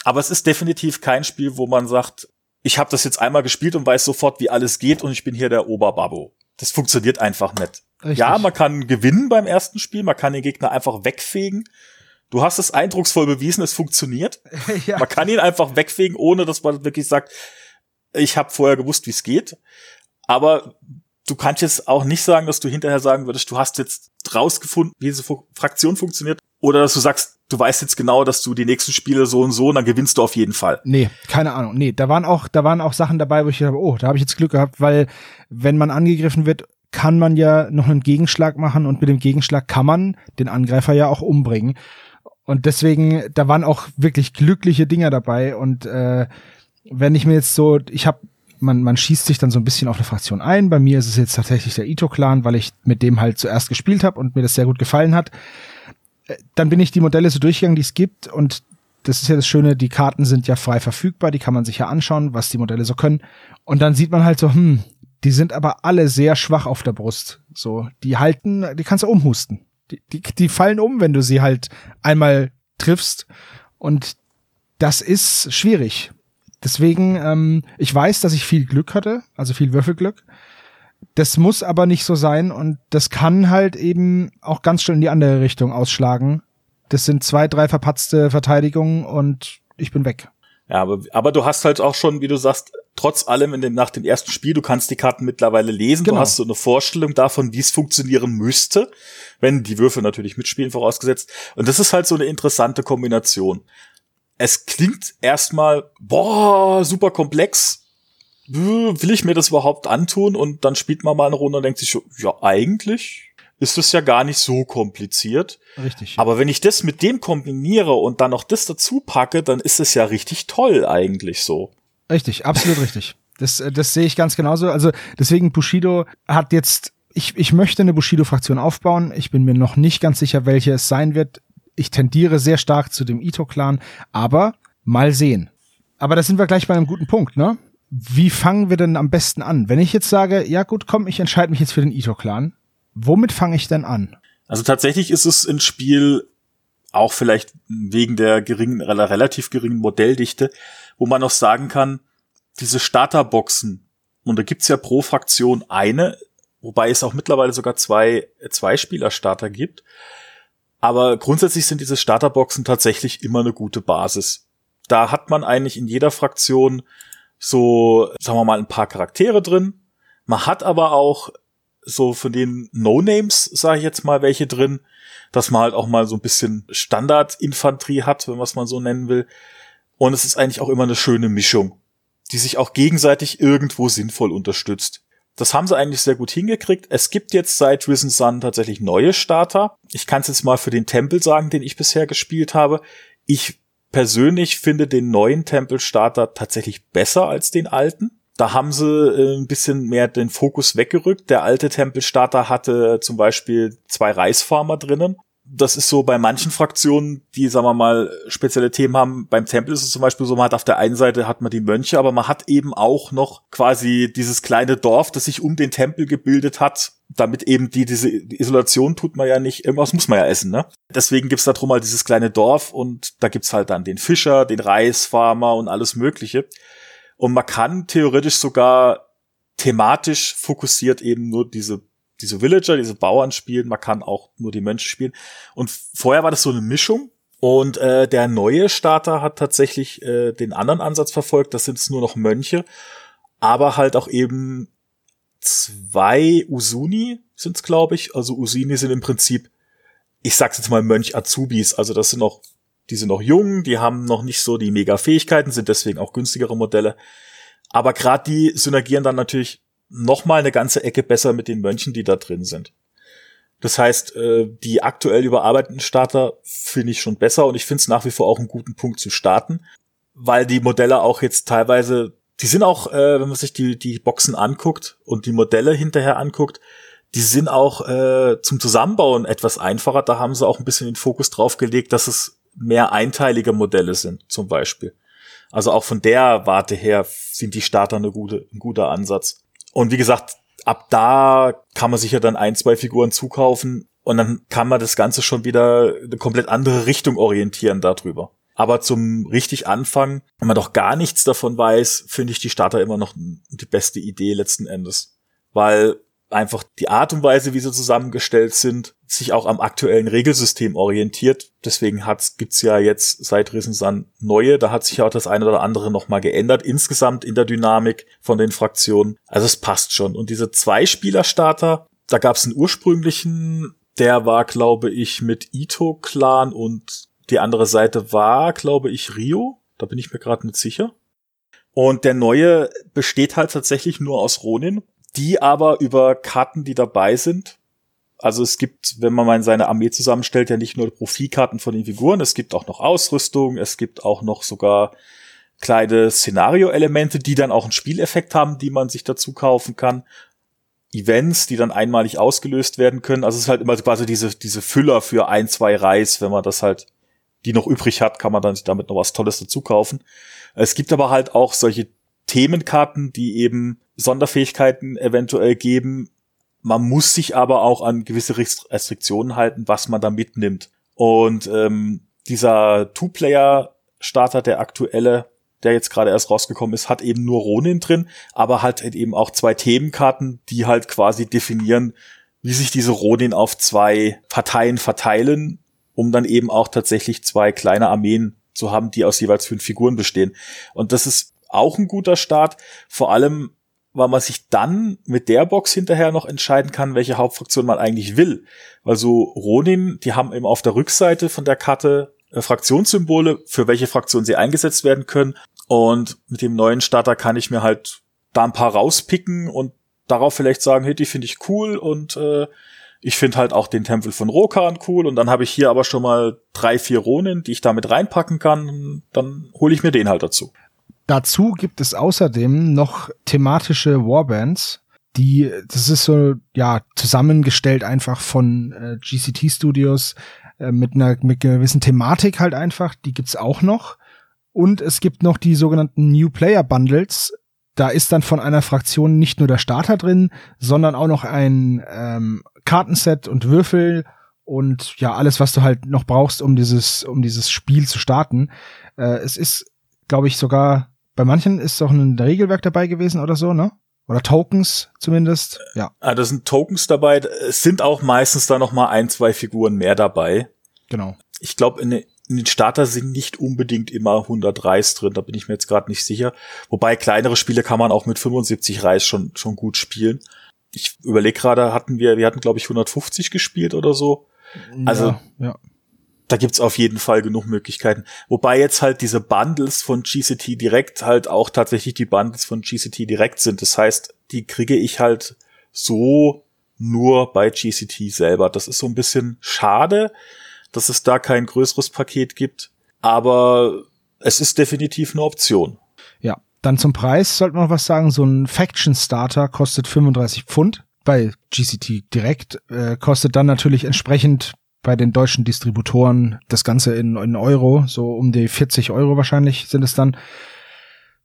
Aber es ist definitiv kein Spiel, wo man sagt, ich habe das jetzt einmal gespielt und weiß sofort, wie alles geht und ich bin hier der Oberbabo. Das funktioniert einfach nicht. Richtig. Ja, man kann gewinnen beim ersten Spiel, man kann den Gegner einfach wegfegen. Du hast es eindrucksvoll bewiesen, es funktioniert. ja. Man kann ihn einfach wegfegen, ohne dass man wirklich sagt, ich habe vorher gewusst, wie es geht. Aber du kannst jetzt auch nicht sagen, dass du hinterher sagen würdest, du hast jetzt rausgefunden, wie diese Fraktion funktioniert. Oder dass du sagst, du weißt jetzt genau, dass du die nächsten Spiele so und so und dann gewinnst du auf jeden Fall. Nee, keine Ahnung. Nee, da waren auch, da waren auch Sachen dabei, wo ich dachte, oh, da habe ich jetzt Glück gehabt, weil wenn man angegriffen wird, kann man ja noch einen Gegenschlag machen und mit dem Gegenschlag kann man den Angreifer ja auch umbringen. Und deswegen, da waren auch wirklich glückliche Dinger dabei. Und äh, wenn ich mir jetzt so, ich habe, man, man schießt sich dann so ein bisschen auf eine Fraktion ein. Bei mir ist es jetzt tatsächlich der Ito-Clan, weil ich mit dem halt zuerst gespielt habe und mir das sehr gut gefallen hat. Äh, dann bin ich die Modelle so durchgegangen, die es gibt. Und das ist ja das Schöne, die Karten sind ja frei verfügbar, die kann man sich ja anschauen, was die Modelle so können. Und dann sieht man halt so, hm, die sind aber alle sehr schwach auf der Brust. So, die halten, die kannst du umhusten. Die, die, die fallen um, wenn du sie halt einmal triffst. Und das ist schwierig. Deswegen, ähm, ich weiß, dass ich viel Glück hatte, also viel Würfelglück. Das muss aber nicht so sein und das kann halt eben auch ganz schnell in die andere Richtung ausschlagen. Das sind zwei, drei verpatzte Verteidigungen und ich bin weg. Ja, aber, aber du hast halt auch schon, wie du sagst, trotz allem in dem, nach dem ersten Spiel, du kannst die Karten mittlerweile lesen, genau. du hast so eine Vorstellung davon, wie es funktionieren müsste, wenn die Würfel natürlich mitspielen, vorausgesetzt. Und das ist halt so eine interessante Kombination. Es klingt erstmal, boah, super komplex. Will ich mir das überhaupt antun? Und dann spielt man mal eine Runde und denkt sich, ja, eigentlich ist es ja gar nicht so kompliziert. Richtig. Aber wenn ich das mit dem kombiniere und dann noch das dazu packe, dann ist es ja richtig toll eigentlich so. Richtig, absolut richtig. Das, äh, das sehe ich ganz genauso. Also deswegen Bushido hat jetzt, ich, ich möchte eine Bushido-Fraktion aufbauen. Ich bin mir noch nicht ganz sicher, welche es sein wird. Ich tendiere sehr stark zu dem Ito-Clan, aber mal sehen. Aber da sind wir gleich bei einem guten Punkt, ne? Wie fangen wir denn am besten an? Wenn ich jetzt sage, ja gut, komm, ich entscheide mich jetzt für den Ito-Clan, womit fange ich denn an? Also tatsächlich ist es ein Spiel, auch vielleicht wegen der geringen, relativ geringen Modelldichte, wo man noch sagen kann, diese Starterboxen, und da gibt's ja pro Fraktion eine, wobei es auch mittlerweile sogar zwei, zwei Spieler-Starter gibt. Aber grundsätzlich sind diese Starterboxen tatsächlich immer eine gute Basis. Da hat man eigentlich in jeder Fraktion so, sagen wir mal, ein paar Charaktere drin. Man hat aber auch so von den No-Names, sage ich jetzt mal, welche drin, dass man halt auch mal so ein bisschen Standard-Infanterie hat, wenn man es mal so nennen will. Und es ist eigentlich auch immer eine schöne Mischung, die sich auch gegenseitig irgendwo sinnvoll unterstützt. Das haben sie eigentlich sehr gut hingekriegt. Es gibt jetzt seit Risen Sun tatsächlich neue Starter. Ich kann es jetzt mal für den Tempel sagen, den ich bisher gespielt habe. Ich persönlich finde den neuen Tempel-Starter tatsächlich besser als den alten. Da haben sie äh, ein bisschen mehr den Fokus weggerückt. Der alte Tempelstarter hatte zum Beispiel zwei Reisfarmer drinnen. Das ist so bei manchen Fraktionen, die, sagen wir mal, spezielle Themen haben. Beim Tempel ist es zum Beispiel so, man hat auf der einen Seite hat man die Mönche, aber man hat eben auch noch quasi dieses kleine Dorf, das sich um den Tempel gebildet hat, damit eben die, diese Isolation tut man ja nicht, irgendwas muss man ja essen, ne? Deswegen gibt's da drum mal dieses kleine Dorf und da gibt's halt dann den Fischer, den Reisfarmer und alles Mögliche. Und man kann theoretisch sogar thematisch fokussiert eben nur diese diese Villager, diese Bauern spielen, man kann auch nur die Mönche spielen. Und vorher war das so eine Mischung. Und äh, der neue Starter hat tatsächlich äh, den anderen Ansatz verfolgt. Das sind es nur noch Mönche, aber halt auch eben zwei Usuni sind es, glaube ich. Also Usuni sind im Prinzip, ich sag's jetzt mal Mönch Azubis. Also das sind noch die sind noch jung, die haben noch nicht so die mega Fähigkeiten, sind deswegen auch günstigere Modelle. Aber gerade die synergieren dann natürlich noch mal eine ganze Ecke besser mit den Mönchen, die da drin sind. Das heißt, äh, die aktuell überarbeiteten Starter finde ich schon besser und ich finde es nach wie vor auch einen guten Punkt zu starten, weil die Modelle auch jetzt teilweise, die sind auch, äh, wenn man sich die, die Boxen anguckt und die Modelle hinterher anguckt, die sind auch äh, zum Zusammenbauen etwas einfacher. Da haben sie auch ein bisschen den Fokus drauf gelegt, dass es mehr einteilige Modelle sind, zum Beispiel. Also auch von der Warte her sind die Starter eine gute, ein guter Ansatz. Und wie gesagt, ab da kann man sich ja dann ein, zwei Figuren zukaufen und dann kann man das Ganze schon wieder eine komplett andere Richtung orientieren darüber. Aber zum richtig Anfang, wenn man doch gar nichts davon weiß, finde ich die Starter immer noch die beste Idee letzten Endes. Weil einfach die Art und Weise, wie sie zusammengestellt sind, sich auch am aktuellen Regelsystem orientiert. Deswegen gibt's ja jetzt seit Rissensan neue. Da hat sich ja auch das eine oder andere nochmal geändert. Insgesamt in der Dynamik von den Fraktionen. Also es passt schon. Und diese Zwei-Spieler-Starter, da gab's einen ursprünglichen, der war, glaube ich, mit Ito-Clan und die andere Seite war, glaube ich, Rio. Da bin ich mir gerade nicht sicher. Und der neue besteht halt tatsächlich nur aus Ronin die aber über Karten, die dabei sind. Also es gibt, wenn man mal seine Armee zusammenstellt, ja nicht nur Profilkarten von den Figuren, es gibt auch noch Ausrüstung, es gibt auch noch sogar kleine Szenario-Elemente, die dann auch einen Spieleffekt haben, die man sich dazu kaufen kann. Events, die dann einmalig ausgelöst werden können. Also es ist halt immer quasi diese, diese Füller für ein, zwei Reis, wenn man das halt, die noch übrig hat, kann man dann damit noch was Tolles dazu kaufen. Es gibt aber halt auch solche Themenkarten, die eben Sonderfähigkeiten eventuell geben. Man muss sich aber auch an gewisse Restriktionen halten, was man da mitnimmt. Und ähm, dieser Two-Player-Starter, der aktuelle, der jetzt gerade erst rausgekommen ist, hat eben nur Ronin drin, aber hat halt eben auch zwei Themenkarten, die halt quasi definieren, wie sich diese Ronin auf zwei Parteien verteilen, um dann eben auch tatsächlich zwei kleine Armeen zu haben, die aus jeweils fünf Figuren bestehen. Und das ist auch ein guter Start, vor allem, weil man sich dann mit der Box hinterher noch entscheiden kann, welche Hauptfraktion man eigentlich will. Weil so Ronin, die haben eben auf der Rückseite von der Karte äh, Fraktionssymbole, für welche Fraktion sie eingesetzt werden können. Und mit dem neuen Starter kann ich mir halt da ein paar rauspicken und darauf vielleicht sagen, hey, die finde ich cool und äh, ich finde halt auch den Tempel von Rokan cool und dann habe ich hier aber schon mal drei, vier Ronin, die ich damit reinpacken kann. Dann hole ich mir den halt dazu. Dazu gibt es außerdem noch thematische Warbands, die, das ist so, ja, zusammengestellt einfach von äh, GCT Studios äh, mit einer mit gewissen Thematik halt einfach, die gibt's auch noch. Und es gibt noch die sogenannten New Player Bundles. Da ist dann von einer Fraktion nicht nur der Starter drin, sondern auch noch ein ähm, Kartenset und Würfel und ja, alles, was du halt noch brauchst, um dieses, um dieses Spiel zu starten. Äh, es ist, glaube ich, sogar bei manchen ist auch ein Regelwerk dabei gewesen oder so, ne? Oder Tokens zumindest, ja. Ah, da sind Tokens dabei. Es sind auch meistens da noch mal ein, zwei Figuren mehr dabei. Genau. Ich glaube, in, in, den Starter sind nicht unbedingt immer 100 Reis drin. Da bin ich mir jetzt gerade nicht sicher. Wobei kleinere Spiele kann man auch mit 75 Reis schon schon gut spielen. Ich überlege gerade, hatten wir, wir hatten glaube ich 150 gespielt oder so. Also ja, ja da gibt's auf jeden Fall genug Möglichkeiten. Wobei jetzt halt diese Bundles von GCT direkt halt auch tatsächlich die Bundles von GCT direkt sind. Das heißt, die kriege ich halt so nur bei GCT selber. Das ist so ein bisschen schade, dass es da kein größeres Paket gibt. Aber es ist definitiv eine Option. Ja, dann zum Preis sollte man noch was sagen. So ein Faction Starter kostet 35 Pfund bei GCT direkt, äh, kostet dann natürlich entsprechend bei den deutschen Distributoren das Ganze in, in Euro, so um die 40 Euro wahrscheinlich sind es dann.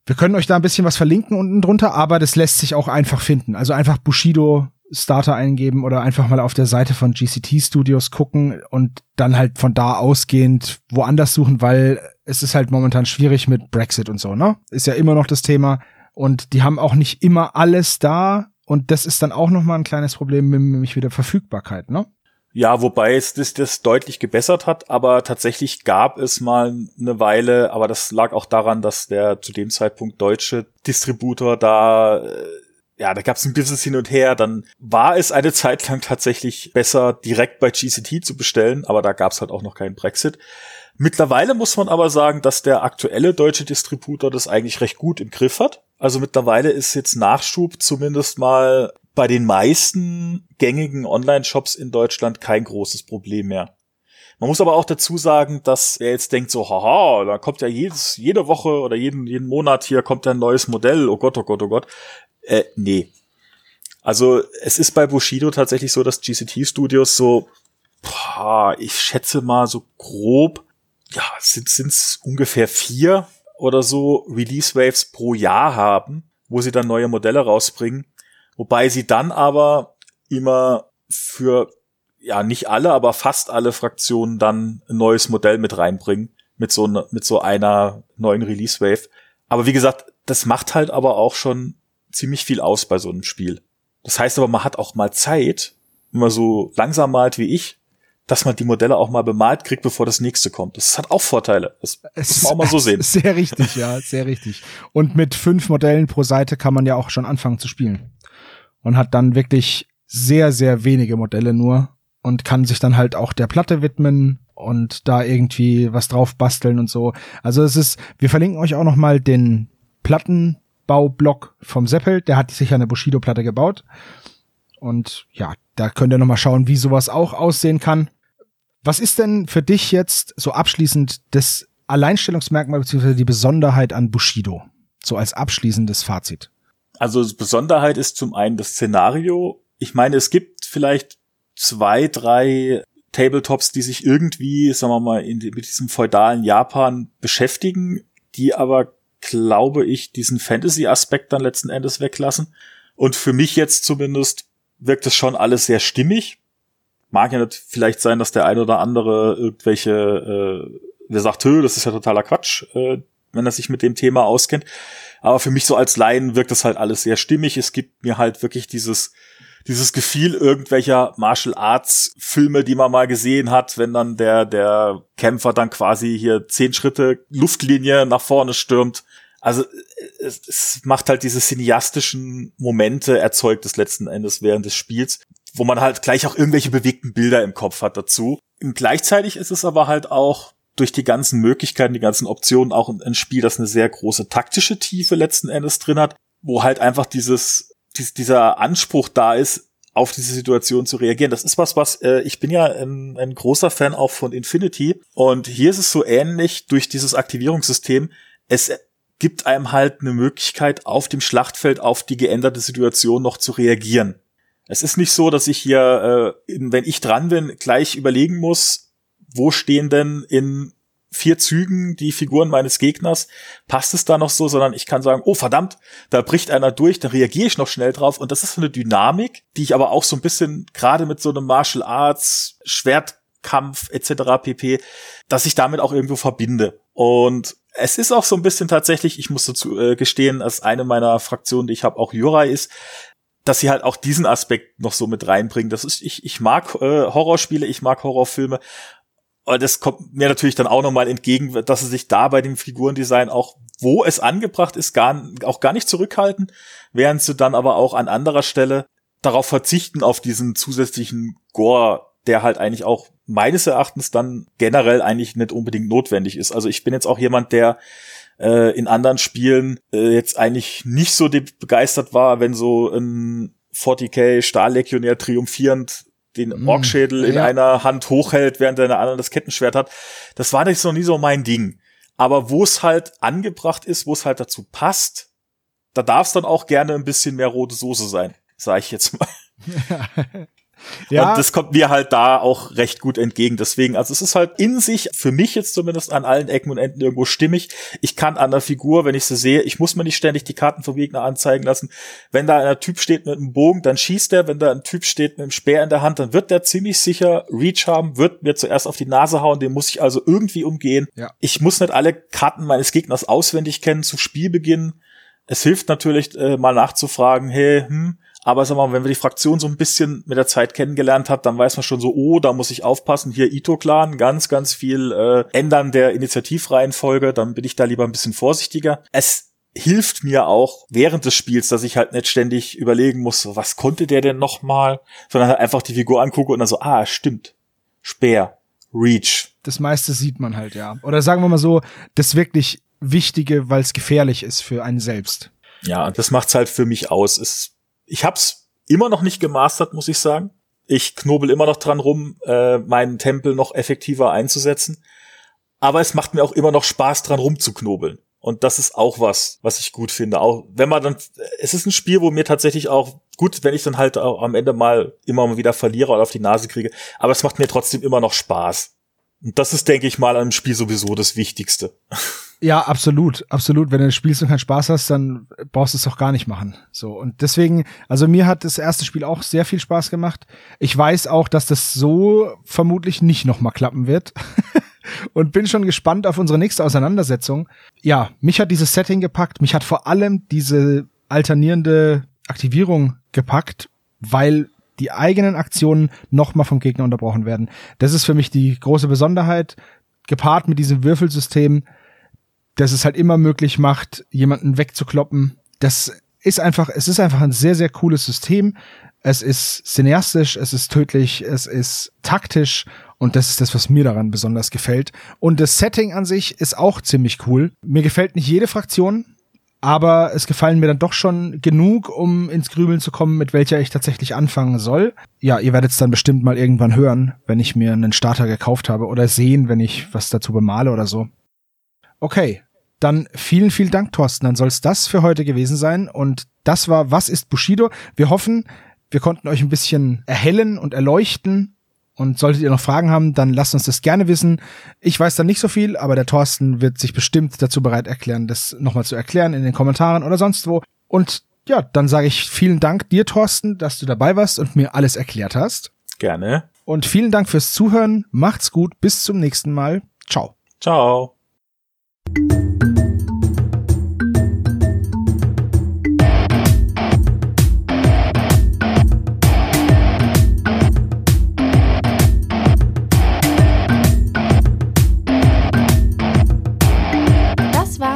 Wir können euch da ein bisschen was verlinken unten drunter, aber das lässt sich auch einfach finden. Also einfach Bushido Starter eingeben oder einfach mal auf der Seite von GCT Studios gucken und dann halt von da ausgehend woanders suchen, weil es ist halt momentan schwierig mit Brexit und so, ne? Ist ja immer noch das Thema und die haben auch nicht immer alles da und das ist dann auch noch mal ein kleines Problem, nämlich mit der Verfügbarkeit, ne? Ja, wobei es das, das deutlich gebessert hat, aber tatsächlich gab es mal eine Weile, aber das lag auch daran, dass der zu dem Zeitpunkt deutsche Distributor da, äh, ja, da gab es ein bisschen hin und her. Dann war es eine Zeit lang tatsächlich besser, direkt bei GCT zu bestellen, aber da gab es halt auch noch keinen Brexit. Mittlerweile muss man aber sagen, dass der aktuelle deutsche Distributor das eigentlich recht gut im Griff hat. Also mittlerweile ist jetzt Nachschub zumindest mal bei den meisten gängigen Online-Shops in Deutschland kein großes Problem mehr. Man muss aber auch dazu sagen, dass er jetzt denkt so, haha, da kommt ja jedes, jede Woche oder jeden, jeden Monat hier kommt ein neues Modell, oh Gott, oh Gott, oh Gott. Äh, nee. Also es ist bei Bushido tatsächlich so, dass GCT Studios so, boah, ich schätze mal so grob, ja, sind es ungefähr vier oder so Release Waves pro Jahr haben, wo sie dann neue Modelle rausbringen. Wobei sie dann aber immer für ja nicht alle, aber fast alle Fraktionen dann ein neues Modell mit reinbringen mit so mit so einer neuen Release Wave. Aber wie gesagt, das macht halt aber auch schon ziemlich viel aus bei so einem Spiel. Das heißt aber, man hat auch mal Zeit, wenn man so langsam malt wie ich, dass man die Modelle auch mal bemalt kriegt, bevor das nächste kommt. Das hat auch Vorteile. Das es muss man auch mal so sehen. Sehr richtig, ja, sehr richtig. Und mit fünf Modellen pro Seite kann man ja auch schon anfangen zu spielen. Und hat dann wirklich sehr, sehr wenige Modelle nur und kann sich dann halt auch der Platte widmen und da irgendwie was drauf basteln und so. Also es ist, wir verlinken euch auch noch mal den Plattenbaublock vom Seppel, der hat sich eine Bushido-Platte gebaut. Und ja, da könnt ihr noch mal schauen, wie sowas auch aussehen kann. Was ist denn für dich jetzt so abschließend das Alleinstellungsmerkmal bzw. die Besonderheit an Bushido? So als abschließendes Fazit. Also Besonderheit ist zum einen das Szenario. Ich meine, es gibt vielleicht zwei, drei Tabletops, die sich irgendwie, sagen wir mal, in, mit diesem feudalen Japan beschäftigen, die aber, glaube ich, diesen Fantasy-Aspekt dann letzten Endes weglassen. Und für mich jetzt zumindest wirkt es schon alles sehr stimmig. Mag ja nicht vielleicht sein, dass der ein oder andere irgendwelche, äh, der sagt, das ist ja totaler Quatsch, äh, wenn er sich mit dem Thema auskennt. Aber für mich so als Laien wirkt das halt alles sehr stimmig. Es gibt mir halt wirklich dieses dieses Gefühl irgendwelcher Martial Arts Filme, die man mal gesehen hat, wenn dann der, der Kämpfer dann quasi hier zehn Schritte Luftlinie nach vorne stürmt. Also es, es macht halt diese cineastischen Momente, erzeugt es letzten Endes während des Spiels, wo man halt gleich auch irgendwelche bewegten Bilder im Kopf hat dazu. Und gleichzeitig ist es aber halt auch durch die ganzen Möglichkeiten, die ganzen Optionen auch ein Spiel, das eine sehr große taktische Tiefe letzten Endes drin hat, wo halt einfach dieses dies, dieser Anspruch da ist, auf diese Situation zu reagieren. Das ist was, was äh, ich bin ja ein, ein großer Fan auch von Infinity und hier ist es so ähnlich durch dieses Aktivierungssystem. Es gibt einem halt eine Möglichkeit, auf dem Schlachtfeld auf die geänderte Situation noch zu reagieren. Es ist nicht so, dass ich hier, äh, wenn ich dran bin, gleich überlegen muss, wo stehen denn in vier Zügen die Figuren meines Gegners, passt es da noch so, sondern ich kann sagen, oh verdammt, da bricht einer durch, da reagiere ich noch schnell drauf und das ist so eine Dynamik, die ich aber auch so ein bisschen gerade mit so einem Martial Arts Schwertkampf etc. pp, dass ich damit auch irgendwo verbinde und es ist auch so ein bisschen tatsächlich, ich muss dazu äh, gestehen, dass eine meiner Fraktionen, die ich habe, auch Jurai ist, dass sie halt auch diesen Aspekt noch so mit reinbringen. Das ist, ich, ich mag äh, Horrorspiele, ich mag Horrorfilme und das kommt mir natürlich dann auch nochmal entgegen, dass sie sich da bei dem Figurendesign auch, wo es angebracht ist, gar, auch gar nicht zurückhalten, während sie dann aber auch an anderer Stelle darauf verzichten, auf diesen zusätzlichen Gore, der halt eigentlich auch meines Erachtens dann generell eigentlich nicht unbedingt notwendig ist. Also ich bin jetzt auch jemand, der äh, in anderen Spielen äh, jetzt eigentlich nicht so begeistert war, wenn so ein 40k Stahllegionär triumphierend den mm, Orkschädel in ja. einer Hand hochhält, während er in der anderen das Kettenschwert hat. Das war nicht noch nie so mein Ding. Aber wo es halt angebracht ist, wo es halt dazu passt, da darf es dann auch gerne ein bisschen mehr rote Soße sein, sage ich jetzt mal. Ja. Und das kommt mir halt da auch recht gut entgegen. Deswegen, also es ist halt in sich, für mich jetzt zumindest an allen Ecken und Enden irgendwo stimmig. Ich kann an der Figur, wenn ich sie sehe, ich muss mir nicht ständig die Karten vom Gegner anzeigen lassen. Wenn da ein Typ steht mit einem Bogen, dann schießt er. Wenn da ein Typ steht mit einem Speer in der Hand, dann wird der ziemlich sicher Reach haben, wird mir zuerst auf die Nase hauen. Den muss ich also irgendwie umgehen. Ja. Ich muss nicht alle Karten meines Gegners auswendig kennen zu Spielbeginn. Es hilft natürlich, äh, mal nachzufragen, hey, hm, aber sag mal, wenn wir die Fraktion so ein bisschen mit der Zeit kennengelernt hat, dann weiß man schon so, oh, da muss ich aufpassen. Hier Ito-Clan, ganz, ganz viel äh, ändern der Initiativreihenfolge. Dann bin ich da lieber ein bisschen vorsichtiger. Es hilft mir auch während des Spiels, dass ich halt nicht ständig überlegen muss, was konnte der denn noch mal, sondern halt einfach die Figur angucke und dann so, ah, stimmt, Speer, Reach. Das meiste sieht man halt, ja. Oder sagen wir mal so, das wirklich Wichtige, weil es gefährlich ist für einen selbst. Ja, das macht's halt für mich aus. Es, ich hab's immer noch nicht gemastert, muss ich sagen. Ich knobel immer noch dran rum, äh, meinen Tempel noch effektiver einzusetzen. Aber es macht mir auch immer noch Spaß dran rumzuknobeln. Und das ist auch was, was ich gut finde. Auch wenn man dann, es ist ein Spiel, wo mir tatsächlich auch gut, wenn ich dann halt auch am Ende mal immer mal wieder verliere oder auf die Nase kriege. Aber es macht mir trotzdem immer noch Spaß. Und das ist, denke ich mal, an einem Spiel sowieso das Wichtigste. Ja, absolut, absolut. Wenn du spielst und keinen Spaß hast, dann brauchst du es doch gar nicht machen. So und deswegen, also mir hat das erste Spiel auch sehr viel Spaß gemacht. Ich weiß auch, dass das so vermutlich nicht noch mal klappen wird. und bin schon gespannt auf unsere nächste Auseinandersetzung. Ja, mich hat dieses Setting gepackt. Mich hat vor allem diese alternierende Aktivierung gepackt, weil die eigenen Aktionen nochmal vom Gegner unterbrochen werden. Das ist für mich die große Besonderheit, gepaart mit diesem Würfelsystem, das es halt immer möglich macht, jemanden wegzukloppen. Das ist einfach, es ist einfach ein sehr, sehr cooles System. Es ist cineastisch, es ist tödlich, es ist taktisch und das ist das, was mir daran besonders gefällt. Und das Setting an sich ist auch ziemlich cool. Mir gefällt nicht jede Fraktion, aber es gefallen mir dann doch schon genug, um ins Grübeln zu kommen, mit welcher ich tatsächlich anfangen soll. Ja, ihr werdet es dann bestimmt mal irgendwann hören, wenn ich mir einen Starter gekauft habe oder sehen, wenn ich was dazu bemale oder so. Okay, dann vielen, vielen Dank, Thorsten. Dann soll es das für heute gewesen sein. Und das war Was ist Bushido? Wir hoffen, wir konnten euch ein bisschen erhellen und erleuchten und solltet ihr noch Fragen haben, dann lasst uns das gerne wissen. Ich weiß da nicht so viel, aber der Thorsten wird sich bestimmt dazu bereit erklären, das nochmal zu erklären in den Kommentaren oder sonst wo. Und ja, dann sage ich vielen Dank dir, Thorsten, dass du dabei warst und mir alles erklärt hast. Gerne. Und vielen Dank fürs Zuhören. Macht's gut. Bis zum nächsten Mal. Ciao. Ciao.